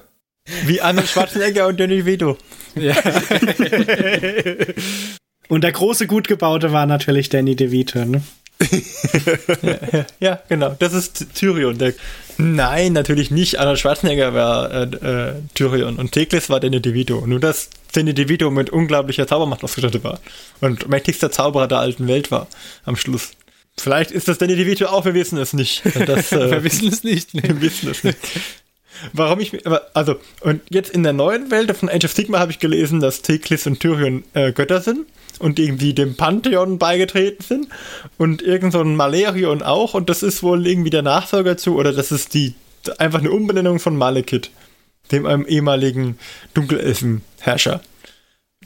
Wie Arnold Schwarzenegger und Danny Vito. Ja. und der große, gut gebaute war natürlich Danny DeVito, ne? ja, ja, genau. Das ist Tyrion. Der, nein, natürlich nicht. Arnold Schwarzenegger war äh, äh, Tyrion und Teklis war Danny DeVito. Nur, dass Danny DeVito mit unglaublicher Zaubermacht ausgestattet war und mächtigster Zauberer der alten Welt war am Schluss. Vielleicht ist das Danny DeVito auch, wir wissen es nicht. Das, äh, wir wissen es nicht. Nee. Wir wissen es nicht. Warum ich, also, und jetzt in der neuen Welt von Age of Sigma habe ich gelesen, dass Teklis und Tyrion äh, Götter sind und irgendwie dem Pantheon beigetreten sind und irgend so ein Malerion auch und das ist wohl irgendwie der Nachfolger zu oder das ist die einfach eine Umbenennung von Malekith, dem einem ehemaligen Dunkelelfenherrscher,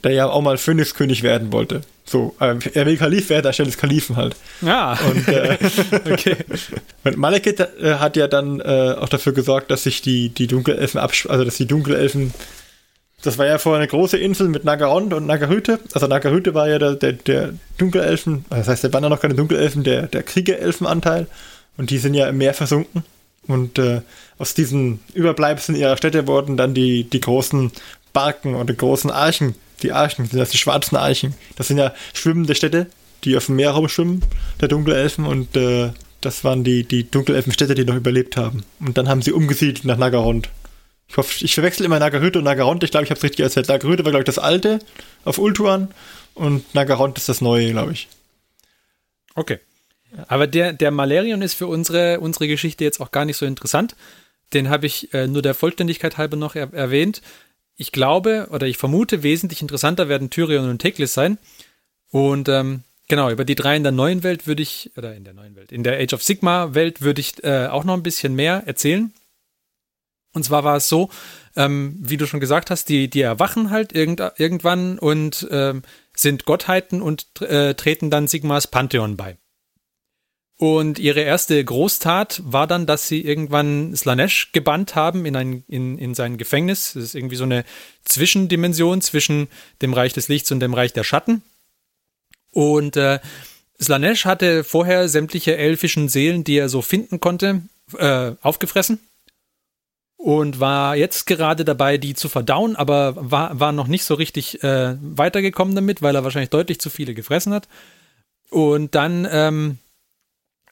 der ja auch mal Phönixkönig werden wollte. So, äh, er will Kalif werden anstelle des Kalifen halt. Ja. Und, äh, okay. und Malekith äh, hat ja dann äh, auch dafür gesorgt, dass sich die, die Dunkelelfen also dass die Dunkelelfen das war ja vorher eine große Insel mit Nagarond und Nagarüte. Also Nagarüte war ja der, der, der Dunkelelfen, das heißt, der waren ja noch keine Dunkelelfen, der, der Kriegerelfenanteil. Und die sind ja im Meer versunken. Und äh, aus diesen Überbleibseln ihrer Städte wurden dann die, die großen Barken oder großen Archen. Die Archen sind das die schwarzen Archen. Das sind ja schwimmende Städte, die auf dem Meer rumschwimmen, der Dunkelelfen. Und äh, das waren die, die Dunkelelfenstädte, die noch überlebt haben. Und dann haben sie umgesiedelt nach Nagarond. Ich hoffe, ich verwechsel immer Nagarhütte und Nagarond. Ich glaube, ich habe es richtig erzählt. Nagarhütte war, glaube ich, das alte auf Ultuan und Nagarond ist das neue, glaube ich. Okay. Aber der, der Malerion ist für unsere, unsere Geschichte jetzt auch gar nicht so interessant. Den habe ich äh, nur der Vollständigkeit halber noch er erwähnt. Ich glaube oder ich vermute, wesentlich interessanter werden Tyrion und Teklis sein. Und ähm, genau, über die drei in der neuen Welt würde ich, oder in der neuen Welt, in der Age of Sigma Welt würde ich äh, auch noch ein bisschen mehr erzählen. Und zwar war es so, ähm, wie du schon gesagt hast, die, die erwachen halt irgend, irgendwann und ähm, sind Gottheiten und äh, treten dann Sigmas Pantheon bei. Und ihre erste Großtat war dann, dass sie irgendwann Slanesh gebannt haben in, ein, in, in sein Gefängnis. Das ist irgendwie so eine Zwischendimension zwischen dem Reich des Lichts und dem Reich der Schatten. Und äh, Slanesh hatte vorher sämtliche elfischen Seelen, die er so finden konnte, äh, aufgefressen und war jetzt gerade dabei, die zu verdauen, aber war, war noch nicht so richtig äh, weitergekommen damit, weil er wahrscheinlich deutlich zu viele gefressen hat. Und dann ähm,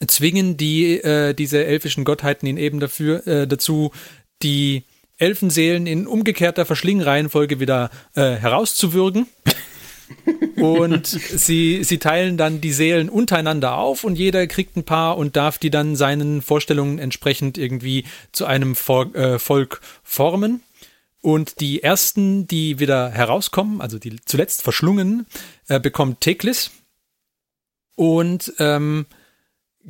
zwingen die äh, diese elfischen Gottheiten ihn eben dafür äh, dazu, die Elfenseelen in umgekehrter Verschlingreihenfolge wieder äh, herauszuwürgen. Und sie, sie teilen dann die Seelen untereinander auf und jeder kriegt ein paar und darf die dann seinen Vorstellungen entsprechend irgendwie zu einem Volk, äh, Volk formen. Und die ersten, die wieder herauskommen, also die zuletzt verschlungen, äh, bekommt Teklis. Und ähm,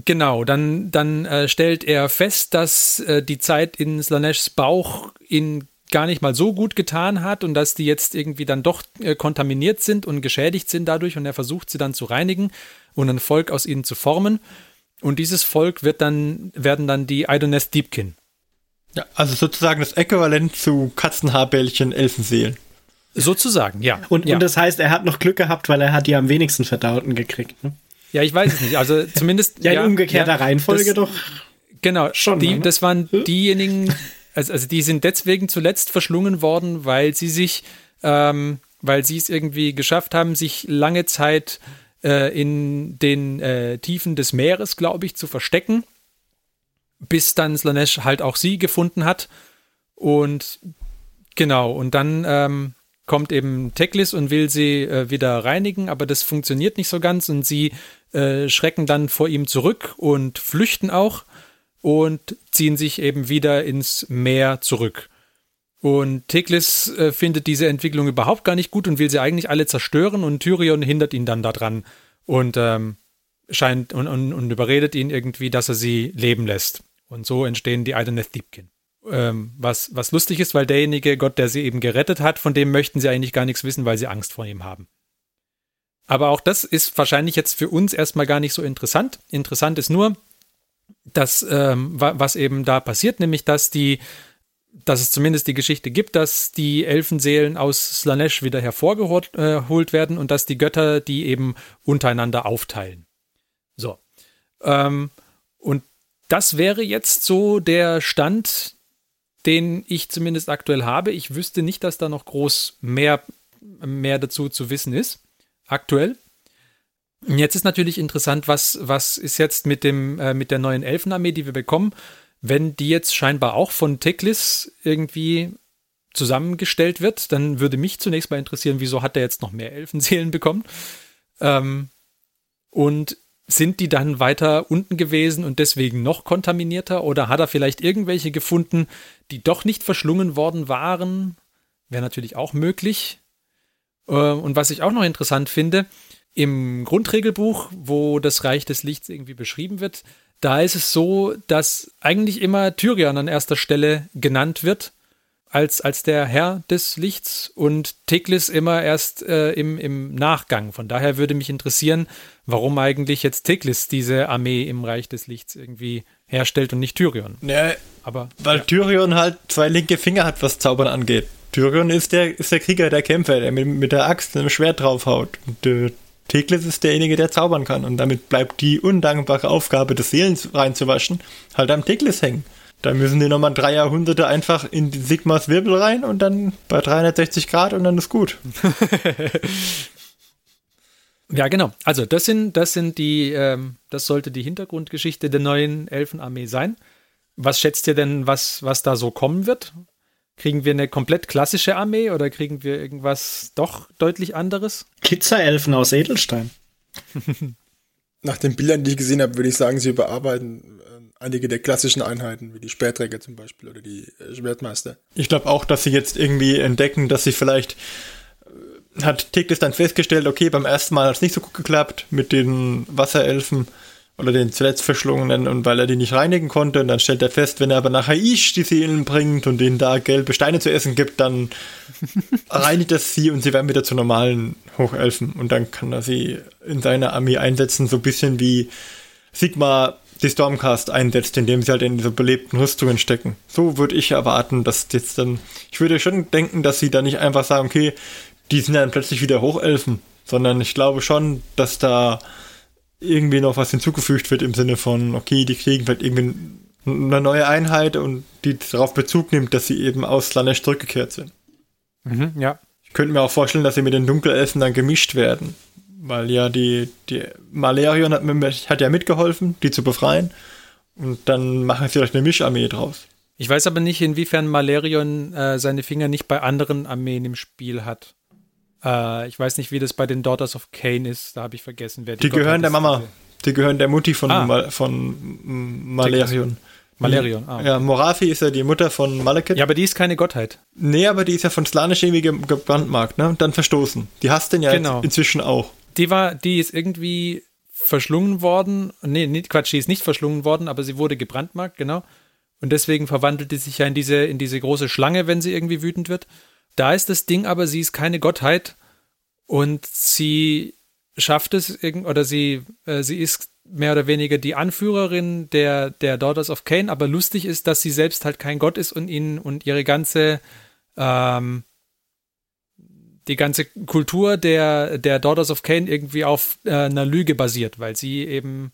genau, dann, dann äh, stellt er fest, dass äh, die Zeit in Slaneshs Bauch in gar nicht mal so gut getan hat und dass die jetzt irgendwie dann doch äh, kontaminiert sind und geschädigt sind dadurch und er versucht sie dann zu reinigen und ein Volk aus ihnen zu formen. Und dieses Volk wird dann, werden dann die Idoneth Deepkin. Ja, also sozusagen das Äquivalent zu Katzenhaarbällchen Elfenseelen. Sozusagen, ja. Und, ja. und das heißt, er hat noch Glück gehabt, weil er hat die am wenigsten Verdauten gekriegt. Ne? Ja, ich weiß es nicht. Also zumindest. ja, in umgekehrter ja, Reihenfolge das, doch. Genau, schon. Die, ne? Das waren diejenigen, also, also die sind deswegen zuletzt verschlungen worden, weil sie sich, ähm, weil sie es irgendwie geschafft haben, sich lange Zeit äh, in den äh, Tiefen des Meeres, glaube ich, zu verstecken, bis dann Slanesh halt auch sie gefunden hat. Und genau, und dann ähm, kommt eben Teklis und will sie äh, wieder reinigen, aber das funktioniert nicht so ganz und sie äh, schrecken dann vor ihm zurück und flüchten auch und ziehen sich eben wieder ins Meer zurück. Und Teklis äh, findet diese Entwicklung überhaupt gar nicht gut und will sie eigentlich alle zerstören und Tyrion hindert ihn dann daran und ähm, scheint und, und, und, überredet ihn irgendwie, dass er sie leben lässt. Und so entstehen die Ideneth Deepkin. Ähm, was, was lustig ist, weil derjenige Gott, der sie eben gerettet hat, von dem möchten sie eigentlich gar nichts wissen, weil sie Angst vor ihm haben. Aber auch das ist wahrscheinlich jetzt für uns erstmal gar nicht so interessant. Interessant ist nur, das, ähm, was eben da passiert, nämlich dass die, dass es zumindest die Geschichte gibt, dass die Elfenseelen aus Slanesh wieder hervorgeholt äh, werden und dass die Götter die eben untereinander aufteilen. So. Ähm, und das wäre jetzt so der Stand, den ich zumindest aktuell habe. Ich wüsste nicht, dass da noch groß mehr, mehr dazu zu wissen ist. Aktuell. Jetzt ist natürlich interessant, was, was ist jetzt mit, dem, äh, mit der neuen Elfenarmee, die wir bekommen, wenn die jetzt scheinbar auch von Teklis irgendwie zusammengestellt wird, dann würde mich zunächst mal interessieren, wieso hat er jetzt noch mehr Elfenseelen bekommen? Ähm, und sind die dann weiter unten gewesen und deswegen noch kontaminierter? Oder hat er vielleicht irgendwelche gefunden, die doch nicht verschlungen worden waren? Wäre natürlich auch möglich. Äh, und was ich auch noch interessant finde, im Grundregelbuch, wo das Reich des Lichts irgendwie beschrieben wird, da ist es so, dass eigentlich immer Tyrion an erster Stelle genannt wird als, als der Herr des Lichts und Teklis immer erst äh, im, im Nachgang. Von daher würde mich interessieren, warum eigentlich jetzt Teklis diese Armee im Reich des Lichts irgendwie herstellt und nicht Tyrion. Ja, aber weil ja. Tyrion halt zwei linke Finger hat, was Zaubern angeht. Tyrion ist der, ist der Krieger, der Kämpfer, der mit, mit der Axt und dem Schwert draufhaut. Und äh, Teklis ist derjenige, der zaubern kann. Und damit bleibt die undankbare Aufgabe, des Seelens reinzuwaschen, halt am Teklis hängen. Da müssen die nochmal drei Jahrhunderte einfach in die Sigmas Wirbel rein und dann bei 360 Grad und dann ist gut. ja, genau. Also das sind, das sind die, ähm, das sollte die Hintergrundgeschichte der neuen Elfenarmee sein. Was schätzt ihr denn, was, was da so kommen wird? Kriegen wir eine komplett klassische Armee oder kriegen wir irgendwas doch deutlich anderes? Kitzerelfen aus Edelstein. Nach den Bildern, die ich gesehen habe, würde ich sagen, sie überarbeiten einige der klassischen Einheiten, wie die Sperrträger zum Beispiel oder die äh, Schwertmeister. Ich glaube auch, dass sie jetzt irgendwie entdecken, dass sie vielleicht äh, hat Teklis dann festgestellt, okay, beim ersten Mal hat es nicht so gut geklappt mit den Wasserelfen oder den zuletzt verschlungenen und weil er die nicht reinigen konnte und dann stellt er fest, wenn er aber nach Haish die Seelen bringt und denen da gelbe Steine zu essen gibt, dann reinigt er sie und sie werden wieder zu normalen Hochelfen und dann kann er sie in seine Armee einsetzen, so ein bisschen wie Sigma die Stormcast einsetzt, indem sie halt in diese belebten Rüstungen stecken. So würde ich erwarten, dass jetzt dann, ich würde schon denken, dass sie da nicht einfach sagen, okay, die sind dann plötzlich wieder Hochelfen, sondern ich glaube schon, dass da irgendwie noch was hinzugefügt wird im Sinne von, okay, die kriegen vielleicht irgendwie eine neue Einheit und die darauf Bezug nimmt, dass sie eben aus Slanesh zurückgekehrt sind. Mhm, ja. Ich könnte mir auch vorstellen, dass sie mit den Dunkelelfen dann gemischt werden weil ja die, die Malerion hat, hat ja mitgeholfen, die zu befreien. Und dann machen sie vielleicht eine Mischarmee draus. Ich weiß aber nicht, inwiefern Malerion äh, seine Finger nicht bei anderen Armeen im Spiel hat. Äh, ich weiß nicht, wie das bei den Daughters of Cain ist. Da habe ich vergessen, wer die Die gehören der Mama. Die gehören der Mutti von, ah. Mal, von Malerion. Malerion, ah. Ja, Morathi ist ja die Mutter von Malekith. Ja, aber die ist keine Gottheit. Nee, aber die ist ja von Slanisch irgendwie gebrandmarkt, ne? Dann verstoßen. Die hasst den ja genau. inzwischen auch die war, die ist irgendwie verschlungen worden. Nee, nicht, Quatsch, die ist nicht verschlungen worden, aber sie wurde gebrandmarkt, genau. Und deswegen verwandelt sie sich ja in diese, in diese große Schlange, wenn sie irgendwie wütend wird. Da ist das Ding aber, sie ist keine Gottheit und sie schafft es, oder sie, äh, sie ist mehr oder weniger die Anführerin der, der Daughters of Cain, aber lustig ist, dass sie selbst halt kein Gott ist und ihnen und ihre ganze ähm, die ganze Kultur der, der Daughters of Cain irgendwie auf äh, einer Lüge basiert, weil sie eben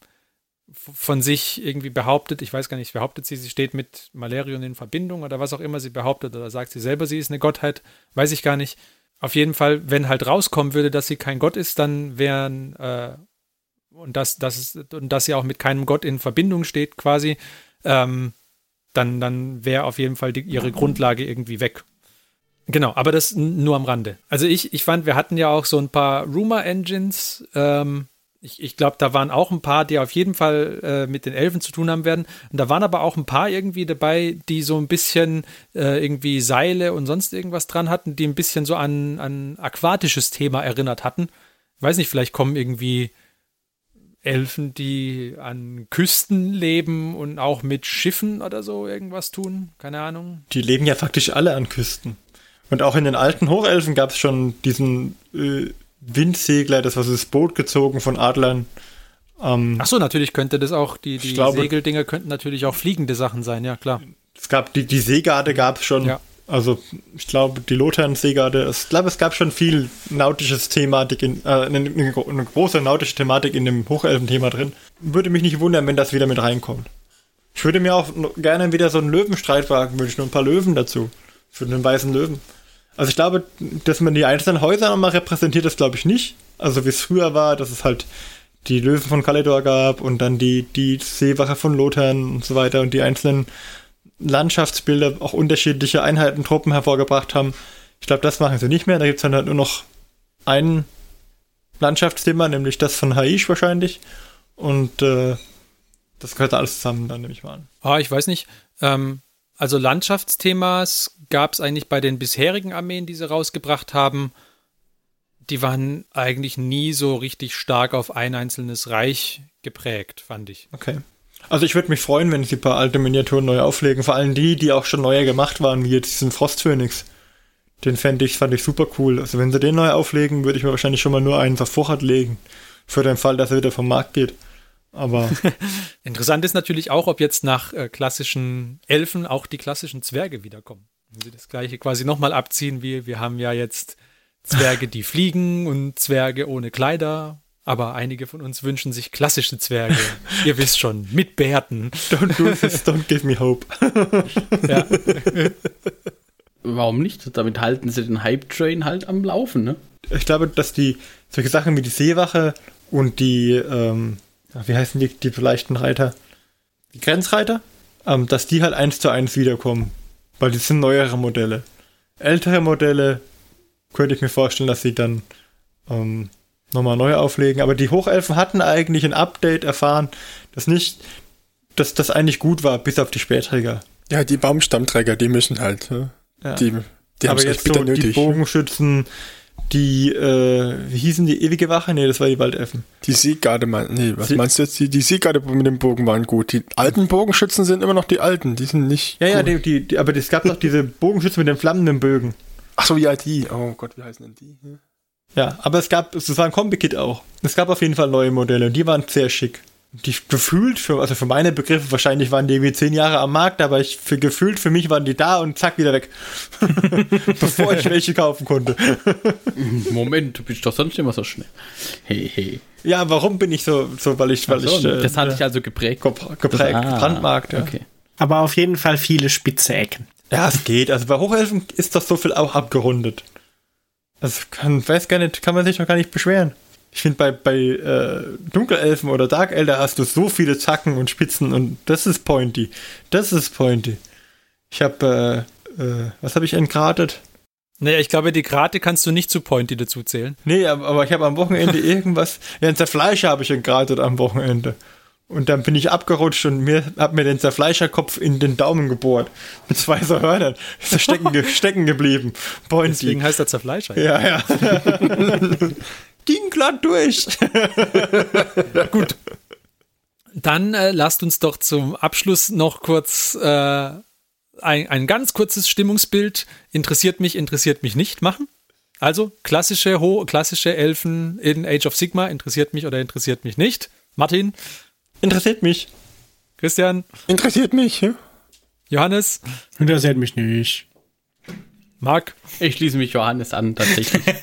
von sich irgendwie behauptet, ich weiß gar nicht, behauptet sie, sie steht mit Malerion in Verbindung oder was auch immer sie behauptet oder sagt sie selber, sie ist eine Gottheit, weiß ich gar nicht. Auf jeden Fall, wenn halt rauskommen würde, dass sie kein Gott ist, dann wären äh, und dass, dass, und dass sie auch mit keinem Gott in Verbindung steht, quasi, ähm, dann, dann wäre auf jeden Fall die, ihre Grundlage irgendwie weg. Genau, aber das nur am Rande. Also ich, ich fand, wir hatten ja auch so ein paar Rumor-Engines. Ähm, ich, ich glaube, da waren auch ein paar, die auf jeden Fall äh, mit den Elfen zu tun haben werden. Und da waren aber auch ein paar irgendwie dabei, die so ein bisschen äh, irgendwie Seile und sonst irgendwas dran hatten, die ein bisschen so an, an aquatisches Thema erinnert hatten. Ich weiß nicht, vielleicht kommen irgendwie Elfen, die an Küsten leben und auch mit Schiffen oder so irgendwas tun. Keine Ahnung. Die leben ja faktisch alle an Küsten. Und auch in den alten Hochelfen gab es schon diesen äh, Windsegler, das war so das Boot gezogen von Adlern. Ähm, Ach so, natürlich könnte das auch, die, die glaube, Segeldinger könnten natürlich auch fliegende Sachen sein, ja klar. Es gab, die, die Seegarde gab es schon. Ja. Also ich glaube, die Lothern-Seegarde, ich glaube, es gab schon viel nautisches Thematik, in, äh, eine, eine, eine große nautische Thematik in dem Hochelfen-Thema drin. Würde mich nicht wundern, wenn das wieder mit reinkommt. Ich würde mir auch gerne wieder so einen Löwenstreitwagen wünschen und ein paar Löwen dazu. Für den weißen Löwen. Also ich glaube, dass man die einzelnen Häuser nochmal repräsentiert, das glaube ich nicht. Also wie es früher war, dass es halt die Löwen von Kaledor gab und dann die, die Seewache von Lothern und so weiter und die einzelnen Landschaftsbilder auch unterschiedliche Einheitentruppen hervorgebracht haben. Ich glaube, das machen sie nicht mehr. Da gibt es dann halt nur noch ein Landschaftsthema, nämlich das von Haish wahrscheinlich. Und äh, das gehört alles zusammen, dann nehme ich mal an. Ah, ich weiß nicht. Ähm, also Landschaftsthemas gab es eigentlich bei den bisherigen Armeen, die sie rausgebracht haben. Die waren eigentlich nie so richtig stark auf ein einzelnes Reich geprägt, fand ich. Okay. Also ich würde mich freuen, wenn sie ein paar alte Miniaturen neu auflegen. Vor allem die, die auch schon neuer gemacht waren, wie jetzt diesen Frostphönix. Den fand ich, fand ich super cool. Also wenn sie den neu auflegen, würde ich mir wahrscheinlich schon mal nur einen auf Vorrat legen. Für den Fall, dass er wieder vom Markt geht. Aber Interessant ist natürlich auch, ob jetzt nach äh, klassischen Elfen auch die klassischen Zwerge wiederkommen. Wenn sie das gleiche quasi nochmal abziehen, wie wir haben ja jetzt Zwerge, die fliegen und Zwerge ohne Kleider. Aber einige von uns wünschen sich klassische Zwerge. Ihr wisst schon, mit Bärten. don't do this, don't give me hope. Ja. Warum nicht? Damit halten sie den Hype-Train halt am Laufen, ne? Ich glaube, dass die solche Sachen wie die Seewache und die, ähm, wie heißen die, die leichten Reiter? Die Grenzreiter? Ähm, dass die halt eins zu eins wiederkommen. Weil die sind neuere Modelle. Ältere Modelle könnte ich mir vorstellen, dass sie dann ähm, nochmal neu auflegen. Aber die Hochelfen hatten eigentlich ein Update erfahren, das nicht, dass das eigentlich gut war, bis auf die Spähträger. Ja, die Baumstammträger, die müssen halt. Ja. Ja. Die, die haben es so die nötig. Bogenschützen, die, äh, wie hießen die ewige Wache? Nee, das war die Waldelfen. Die Seegarde, mein, nee, was Sie- meinst du jetzt? Die, die Seegarde mit dem Bogen waren gut. Die alten Bogenschützen sind immer noch die alten. Die sind nicht. Ja, ja, cool. die, die, die, aber es gab noch diese Bogenschützen mit den flammenden Bögen. Ach so, ja, die. Oh Gott, wie heißen denn die? Ja, aber es gab, es war ein Kombi-Kit auch. Es gab auf jeden Fall neue Modelle und die waren sehr schick. Die gefühlt, für, also für meine Begriffe, wahrscheinlich waren die wie zehn Jahre am Markt, aber ich, für gefühlt für mich waren die da und zack, wieder weg. Bevor ich welche kaufen konnte. Moment, du bist doch sonst immer so schnell. Hey, hey. Ja, warum bin ich so, so weil ich, weil So, ich, äh, das hat dich also geprägt. gep- geprägt, Ah, brandmarkt, ja. Okay. Aber auf jeden Fall viele spitze Ecken. Ja, es geht. Also bei Hochelfen ist das so viel auch abgerundet. Also kann, weiß gar nicht, kann man sich doch gar nicht beschweren. Ich finde bei, bei äh, Dunkelelfen oder Dark Elder hast du so viele Zacken und Spitzen und das ist pointy. Das ist pointy. Ich habe, äh, äh, was habe ich entgratet? Naja, ich glaube, die Grate kannst du nicht zu Pointy dazu zählen. Nee, aber, ich habe am Wochenende irgendwas, ja, ein Zerfleischer habe ich entgratet am Wochenende. Und dann bin ich abgerutscht und mir hab mir den Zerfleischerkopf in den Daumen gebohrt. Mit zwei so Hörnern. Ist er stecken, ge stecken geblieben. Pointy. Deswegen heißt er Zerfleischer. Ja, ja. Ging glatt durch. Gut. Dann äh, lasst uns doch zum Abschluss noch kurz äh, ein, ein ganz kurzes Stimmungsbild. Interessiert mich, interessiert mich nicht machen. Also klassische, ho klassische Elfen in Age of Sigma interessiert mich oder interessiert mich nicht. Martin, Interessiert mich. Christian, Interessiert mich. Ja? Johannes, Interessiert mich nicht. Marc. Ich schließe mich Johannes an, tatsächlich.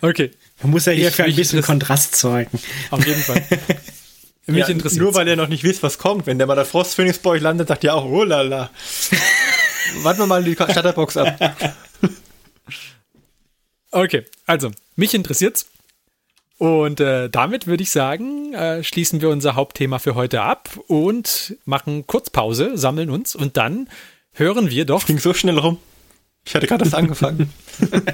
Okay, Man muss ja hier Ich- für ein bisschen Kontrast sorgen. auf jeden Fall. Mich Ja, interessiert. nur weil ihr noch nicht wisst, was kommt. Wenn der mal der Frostphoenix bei euch landet, sagt ihr auch, oh la la. Warten wir mal die Starterbox ab. Okay, also, mich interessiert's. Und äh, damit würde ich sagen, äh, schließen wir unser Hauptthema für heute ab und machen kurz Pause, sammeln uns und dann hören wir doch. Ging so schnell rum. Ich hatte gerade das angefangen.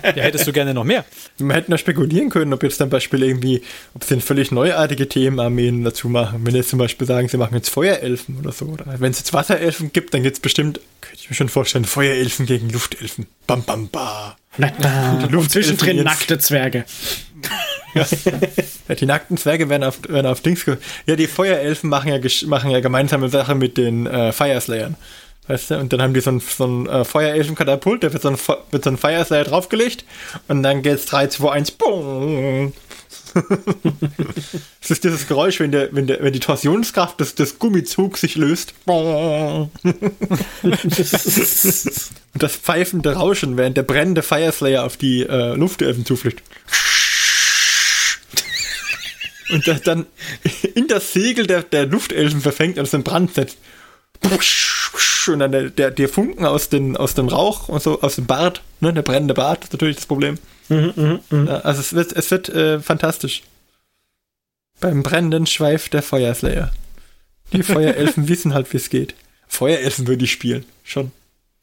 Ja, hättest du gerne noch mehr? Wir hätten ja spekulieren können, ob jetzt zum Beispiel irgendwie, ob sie völlig neuartige Themenarmeen dazu machen. Wenn jetzt zum Beispiel sagen, sie machen jetzt Feuerelfen oder so. Oder wenn es jetzt Wasserelfen gibt, dann gibt es bestimmt, könnte ich mir schon vorstellen, Feuerelfen gegen Luftelfen. Bam, bam, ba. Na, na, Luft- zwischendrin jetzt- nackte Zwerge. Ja, die nackten Zwerge werden auf, werden auf Dings Ja, die Feuerelfen machen ja, machen ja gemeinsame Sache mit den äh, Fireslayern. Weißt du? Und dann haben die so ein, so ein äh, Feuerelfen-Katapult, da wird so ein, wird so ein Fireslayer draufgelegt und dann geht's 3, 2, 1, boom. Das ist dieses Geräusch, wenn, der, wenn, der, wenn die Torsionskraft des, des Gummizugs sich löst. Und das pfeifende Rauschen, während der brennende Fireslayer auf die äh, Luftelfen zufliegt. Und das dann in das Segel der, der Luftelfen verfängt und es in Brand setzt. Und dann der, der, der Funken aus, den, aus dem Rauch und so, aus dem Bart, ne, der brennende Bart, ist natürlich das Problem. Ja, also es wird, es wird äh, fantastisch. Beim brennenden Schweif der Feuerslayer. Die Feuerelfen wissen halt, wie es geht. Feuerelfen würde ich spielen. Schon.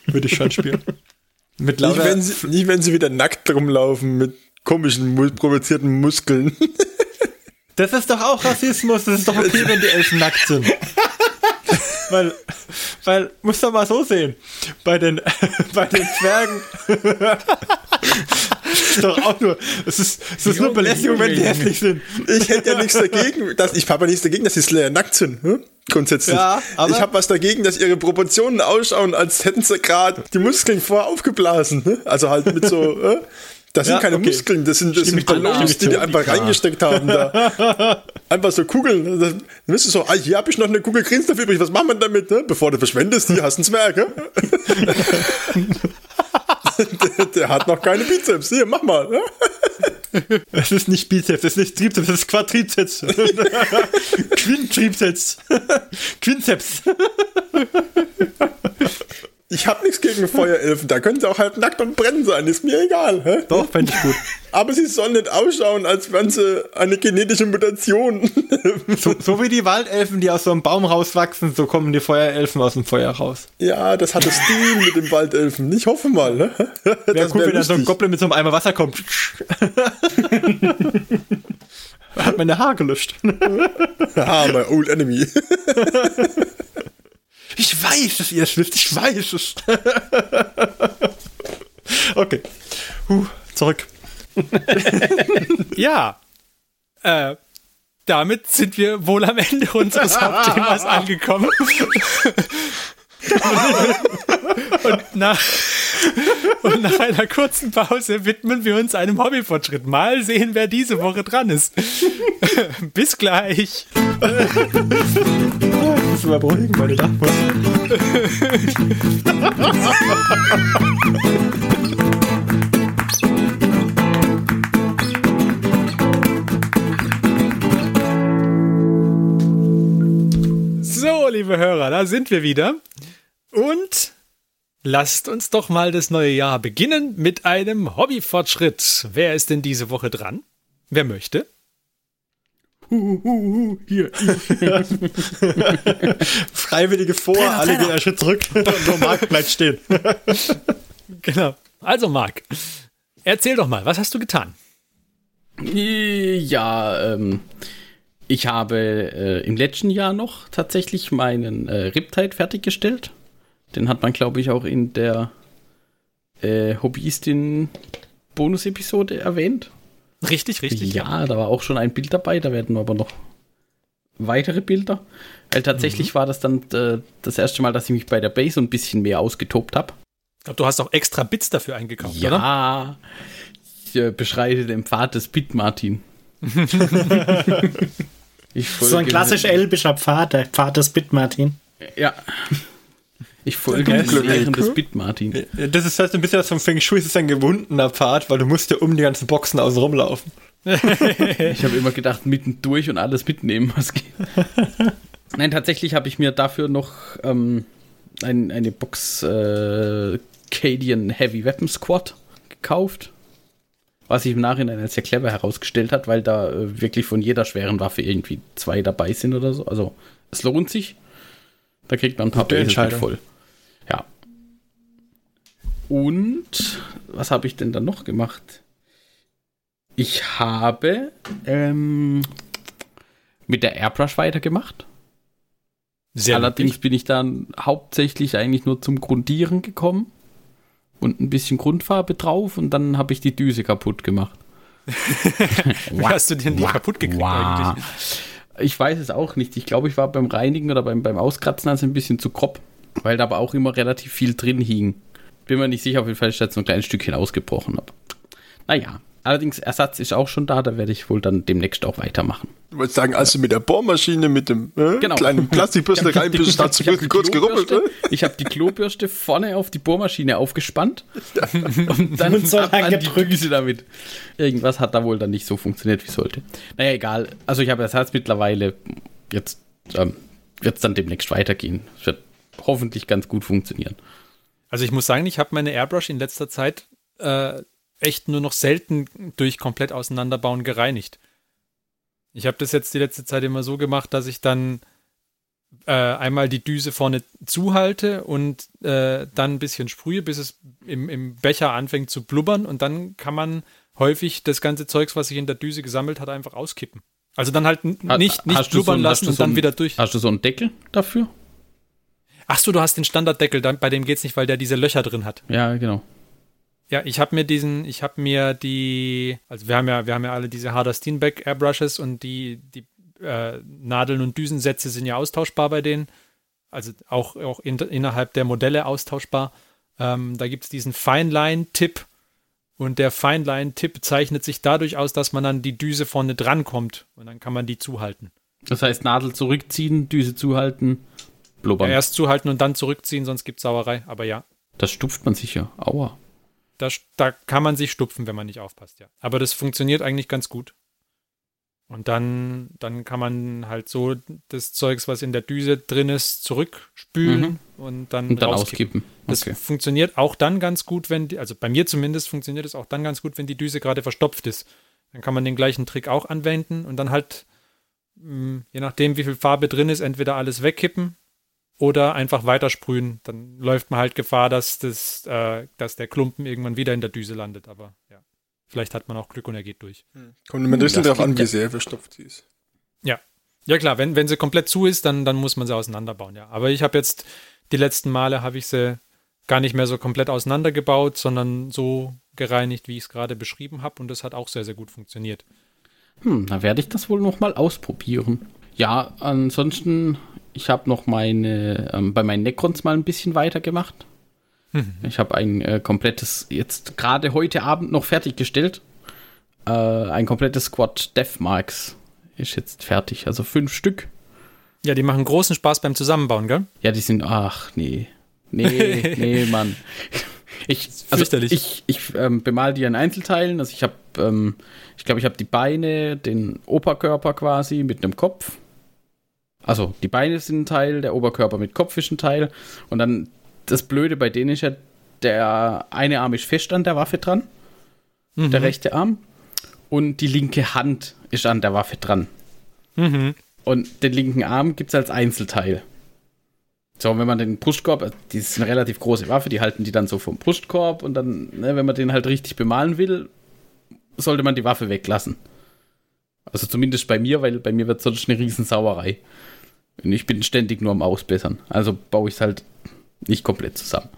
Würde ich schon spielen. Mit Nicht, lauter, wenn sie, nicht, wenn sie wieder nackt rumlaufen mit komischen, mu- provozierten Muskeln. Das ist doch auch Rassismus. Das ist doch okay, wenn die Elfen nackt sind. weil, weil, muss doch mal so sehen. Bei den, bei den Zwergen. ist doch auch nur, es ist, es ist nur Belästigung, wenn die hässlich sind. Ich hätte ja nichts dagegen, dass, ich habe ja nichts dagegen, dass die Slayer nackt sind, hm? grundsätzlich. Ja, aber- ich habe was dagegen, dass ihre Proportionen ausschauen, als hätten sie gerade die Muskeln vorher aufgeblasen. Ne? Also halt mit so, äh? das sind Ja, keine okay. Muskeln, das sind, das sind Ballons, die die einfach reingesteckt haben da. Einfach so Kugeln. Dann bist du so, ah, hier habe ich noch eine Kugel Grünstoff übrig, was machen wir damit, ne? Bevor du verschwendest, hier hast du einen Zwerg, ne? der, der hat noch keine Bizeps, hier, mach mal. Ne? Es ist nicht Bizeps, es ist nicht Trizeps, es ist Quadrizeps. Quintrizeps. Quinzeps. Ich habe nichts gegen Feuerelfen, da können sie auch halb nackt und brennen sein, ist mir egal. Hä? Doch, fände ich gut. Aber sie sollen nicht ausschauen, als wären sie eine genetische Mutation. So, so wie die Waldelfen, die aus so einem Baum rauswachsen, so kommen die Feuerelfen aus dem Feuer raus. ja, das hat das Stil mit den Waldelfen. Ich hoffe mal. Ne? Wäre Das cool, wär wenn da so ein. Goblin mit so einem Eimer Wasser kommt. Hat meine Haar gelöscht. Ah, my old enemy. Ich weiß, dass ihr es wisst. Ich weiß es. okay. Huh, zurück. Ja. Äh, damit sind wir wohl am Ende unseres Hauptthemas angekommen. und, nach, und nach einer kurzen Pause widmen wir uns einem Hobbyfortschritt. Mal sehen, wer diese Woche dran ist. Bis gleich. Das war beruhigen, meine Nachbarn. So, liebe Hörer, da sind wir wieder. Und lasst uns doch mal das neue Jahr beginnen mit einem Hobbyfortschritt. Wer ist denn diese Woche dran? Wer möchte? Hier, Freiwillige vor, alle gehen einen Schritt zurück und nur Marc bleibt stehen. Genau. Also, Marc, erzähl doch mal, was hast du getan? Ja, ähm, ich habe äh, im letzten Jahr noch tatsächlich meinen äh, Riptide fertiggestellt. Den hat man, glaube ich, auch in der äh, Hobbyistin-Bonus-Episode erwähnt. Richtig, richtig. Ja, da war auch schon ein Bild dabei, da werden aber noch weitere Bilder. Weil tatsächlich war das dann äh, das erste Mal, dass ich mich bei der Base so ein bisschen mehr ausgetobt habe. Ich glaube, du hast auch extra Bits dafür eingekauft, oder? Ja, ich äh, beschreite den Pfad des Bit Martin. ich So ein klassisch elbischer Pfad, der Pfad des Bitmartin. Ja. Ich folge den Dunkle Lehren des Bit Martin. Das ist halt ein bisschen was vom Feng Shui, es ist ein gewundener Pfad, weil du musst ja um die ganzen Boxen außen rumlaufen. Ich habe immer gedacht, mittendurch und alles mitnehmen, was geht. Nein, tatsächlich habe ich mir dafür noch ähm, ein, eine Box äh, Cadian Heavy Weapon Squad gekauft. Was sich im Nachhinein als sehr clever herausgestellt hat, weil da äh, wirklich von jeder schweren Waffe irgendwie zwei dabei sind oder so. Also es lohnt sich. Da kriegt man ein paar Entscheidung. voll. Und was habe ich denn dann noch gemacht? Ich habe ähm, mit der Airbrush weitergemacht. Sehr Allerdings löblich. bin ich dann hauptsächlich eigentlich nur zum Grundieren gekommen und ein bisschen Grundfarbe drauf und dann habe ich die Düse kaputt gemacht. Wie hast du denn die kaputt gekriegt eigentlich? Ich weiß es auch nicht. Ich glaube, ich war beim Reinigen oder beim, beim Auskratzen also ein bisschen zu grob, weil da aber auch immer relativ viel drin hing. Bin mir nicht sicher, auf jeden Fall ist jetzt so ein kleines Stückchen ausgebrochen. Aber naja, allerdings Ersatz ist auch schon da, da werde ich wohl dann demnächst auch weitermachen. Du wolltest sagen, als du mit der Bohrmaschine mit dem äh, Genau. kleinen Plastikbürste rein bist, hast du Ich hab die kurz gerubbelt. Ne? Ich habe die Klobürste vorne auf die Bohrmaschine aufgespannt und dann Und so an die damit. Irgendwas hat da wohl dann nicht so funktioniert, wie sollte. Naja, egal. Also ich habe Ersatz mittlerweile. Jetzt ähm, wird es dann demnächst weitergehen. Es wird hoffentlich ganz gut funktionieren. Also ich muss sagen, ich habe meine Airbrush in letzter Zeit äh, echt nur noch selten durch komplett auseinanderbauen gereinigt. Ich habe das jetzt die letzte Zeit immer so gemacht, dass ich dann äh, einmal die Düse vorne zuhalte und äh, dann ein bisschen sprühe, bis es im, im Becher anfängt zu blubbern und dann kann man häufig das ganze Zeugs, was sich in der Düse gesammelt hat, einfach auskippen. Also dann halt nicht, nicht blubbern so ein- lassen du und so dann ein- wieder durch. Hast du so einen Deckel dafür? Ach so, du hast den Standarddeckel, bei dem geht's nicht, weil der diese Löcher drin hat. Ja, genau. Ja, ich habe mir diesen, ich habe mir die, also wir haben ja, wir haben ja alle diese Harder Steenbeck Airbrushes und die, die äh, Nadeln und Düsensätze sind ja austauschbar bei denen. Also auch, auch in, innerhalb der Modelle austauschbar. Ähm, da gibt's diesen Feinline-Tipp und der Feinline-Tipp zeichnet sich dadurch aus, dass man dann die Düse vorne dran kommt und dann kann man die zuhalten. Das heißt, Nadel zurückziehen, Düse zuhalten, Ja, blubbern. erst zuhalten und dann zurückziehen, sonst gibt's Sauerei. Aber ja, Das stupft man sicher. Aua. da, da kann man sich stupfen, wenn man nicht aufpasst, ja. Aber das funktioniert eigentlich ganz gut. Und dann, dann kann man halt so das Zeugs, was in der Düse drin ist, zurückspülen und dann, Und dann auskippen. Das Okay. funktioniert auch dann ganz gut, wenn die, also bei mir zumindest funktioniert es auch dann ganz gut, wenn die Düse gerade verstopft ist. Dann kann man den gleichen Trick auch anwenden und dann halt, mh, je nachdem, wie viel Farbe drin ist, entweder alles wegkippen oder einfach weitersprühen. Dann läuft man halt Gefahr, dass, das, äh, dass der Klumpen irgendwann wieder in der Düse landet. Aber ja, vielleicht hat man auch Glück und er geht durch. Kommt immer ein bisschen Das darauf an, wie ja- sehr verstopft sie ist. Ja klar, wenn, wenn sie komplett zu ist, dann, dann muss man sie auseinanderbauen, ja. Aber ich habe jetzt, die letzten Male habe ich sie gar nicht mehr so komplett auseinandergebaut, sondern so gereinigt, wie ich es gerade beschrieben habe. Und das hat auch sehr, sehr gut funktioniert. Hm, da werde ich das wohl noch mal ausprobieren. Ja, ansonsten, ich habe noch meine, ähm, bei meinen Necrons mal ein bisschen weitergemacht. Ich habe ein äh, komplettes, jetzt gerade heute Abend noch fertiggestellt. Äh, ein komplettes Squad Deathmarks ist jetzt fertig, also fünf Stück. Ja, die machen großen Spaß beim Zusammenbauen, gell? Ja, die sind, ach nee, nee, nee, Mann. Ich, also ich, ich ähm, bemal die in Einzelteilen. Also ich habe, ähm, ich glaube, ich habe die Beine, den Oberkörper quasi mit einem Kopf. Also die Beine sind ein Teil, der Oberkörper mit Kopf ist ein Teil. Und dann das Blöde bei denen ist ja, der eine Arm ist fest an der Waffe dran, der rechte Arm. Und die linke Hand ist an der Waffe dran. Mhm. Und den linken Arm gibt es als Einzelteil. So, wenn man den Brustkorb, äh, die ist eine relativ große Waffe, die halten die dann so vom Brustkorb und dann, ne, wenn man den halt richtig bemalen will, sollte man die Waffe weglassen. Also zumindest bei mir, weil bei mir wird sonst eine Riesensauerei. Und ich bin ständig nur am Ausbessern. Also baue ich es halt nicht komplett zusammen.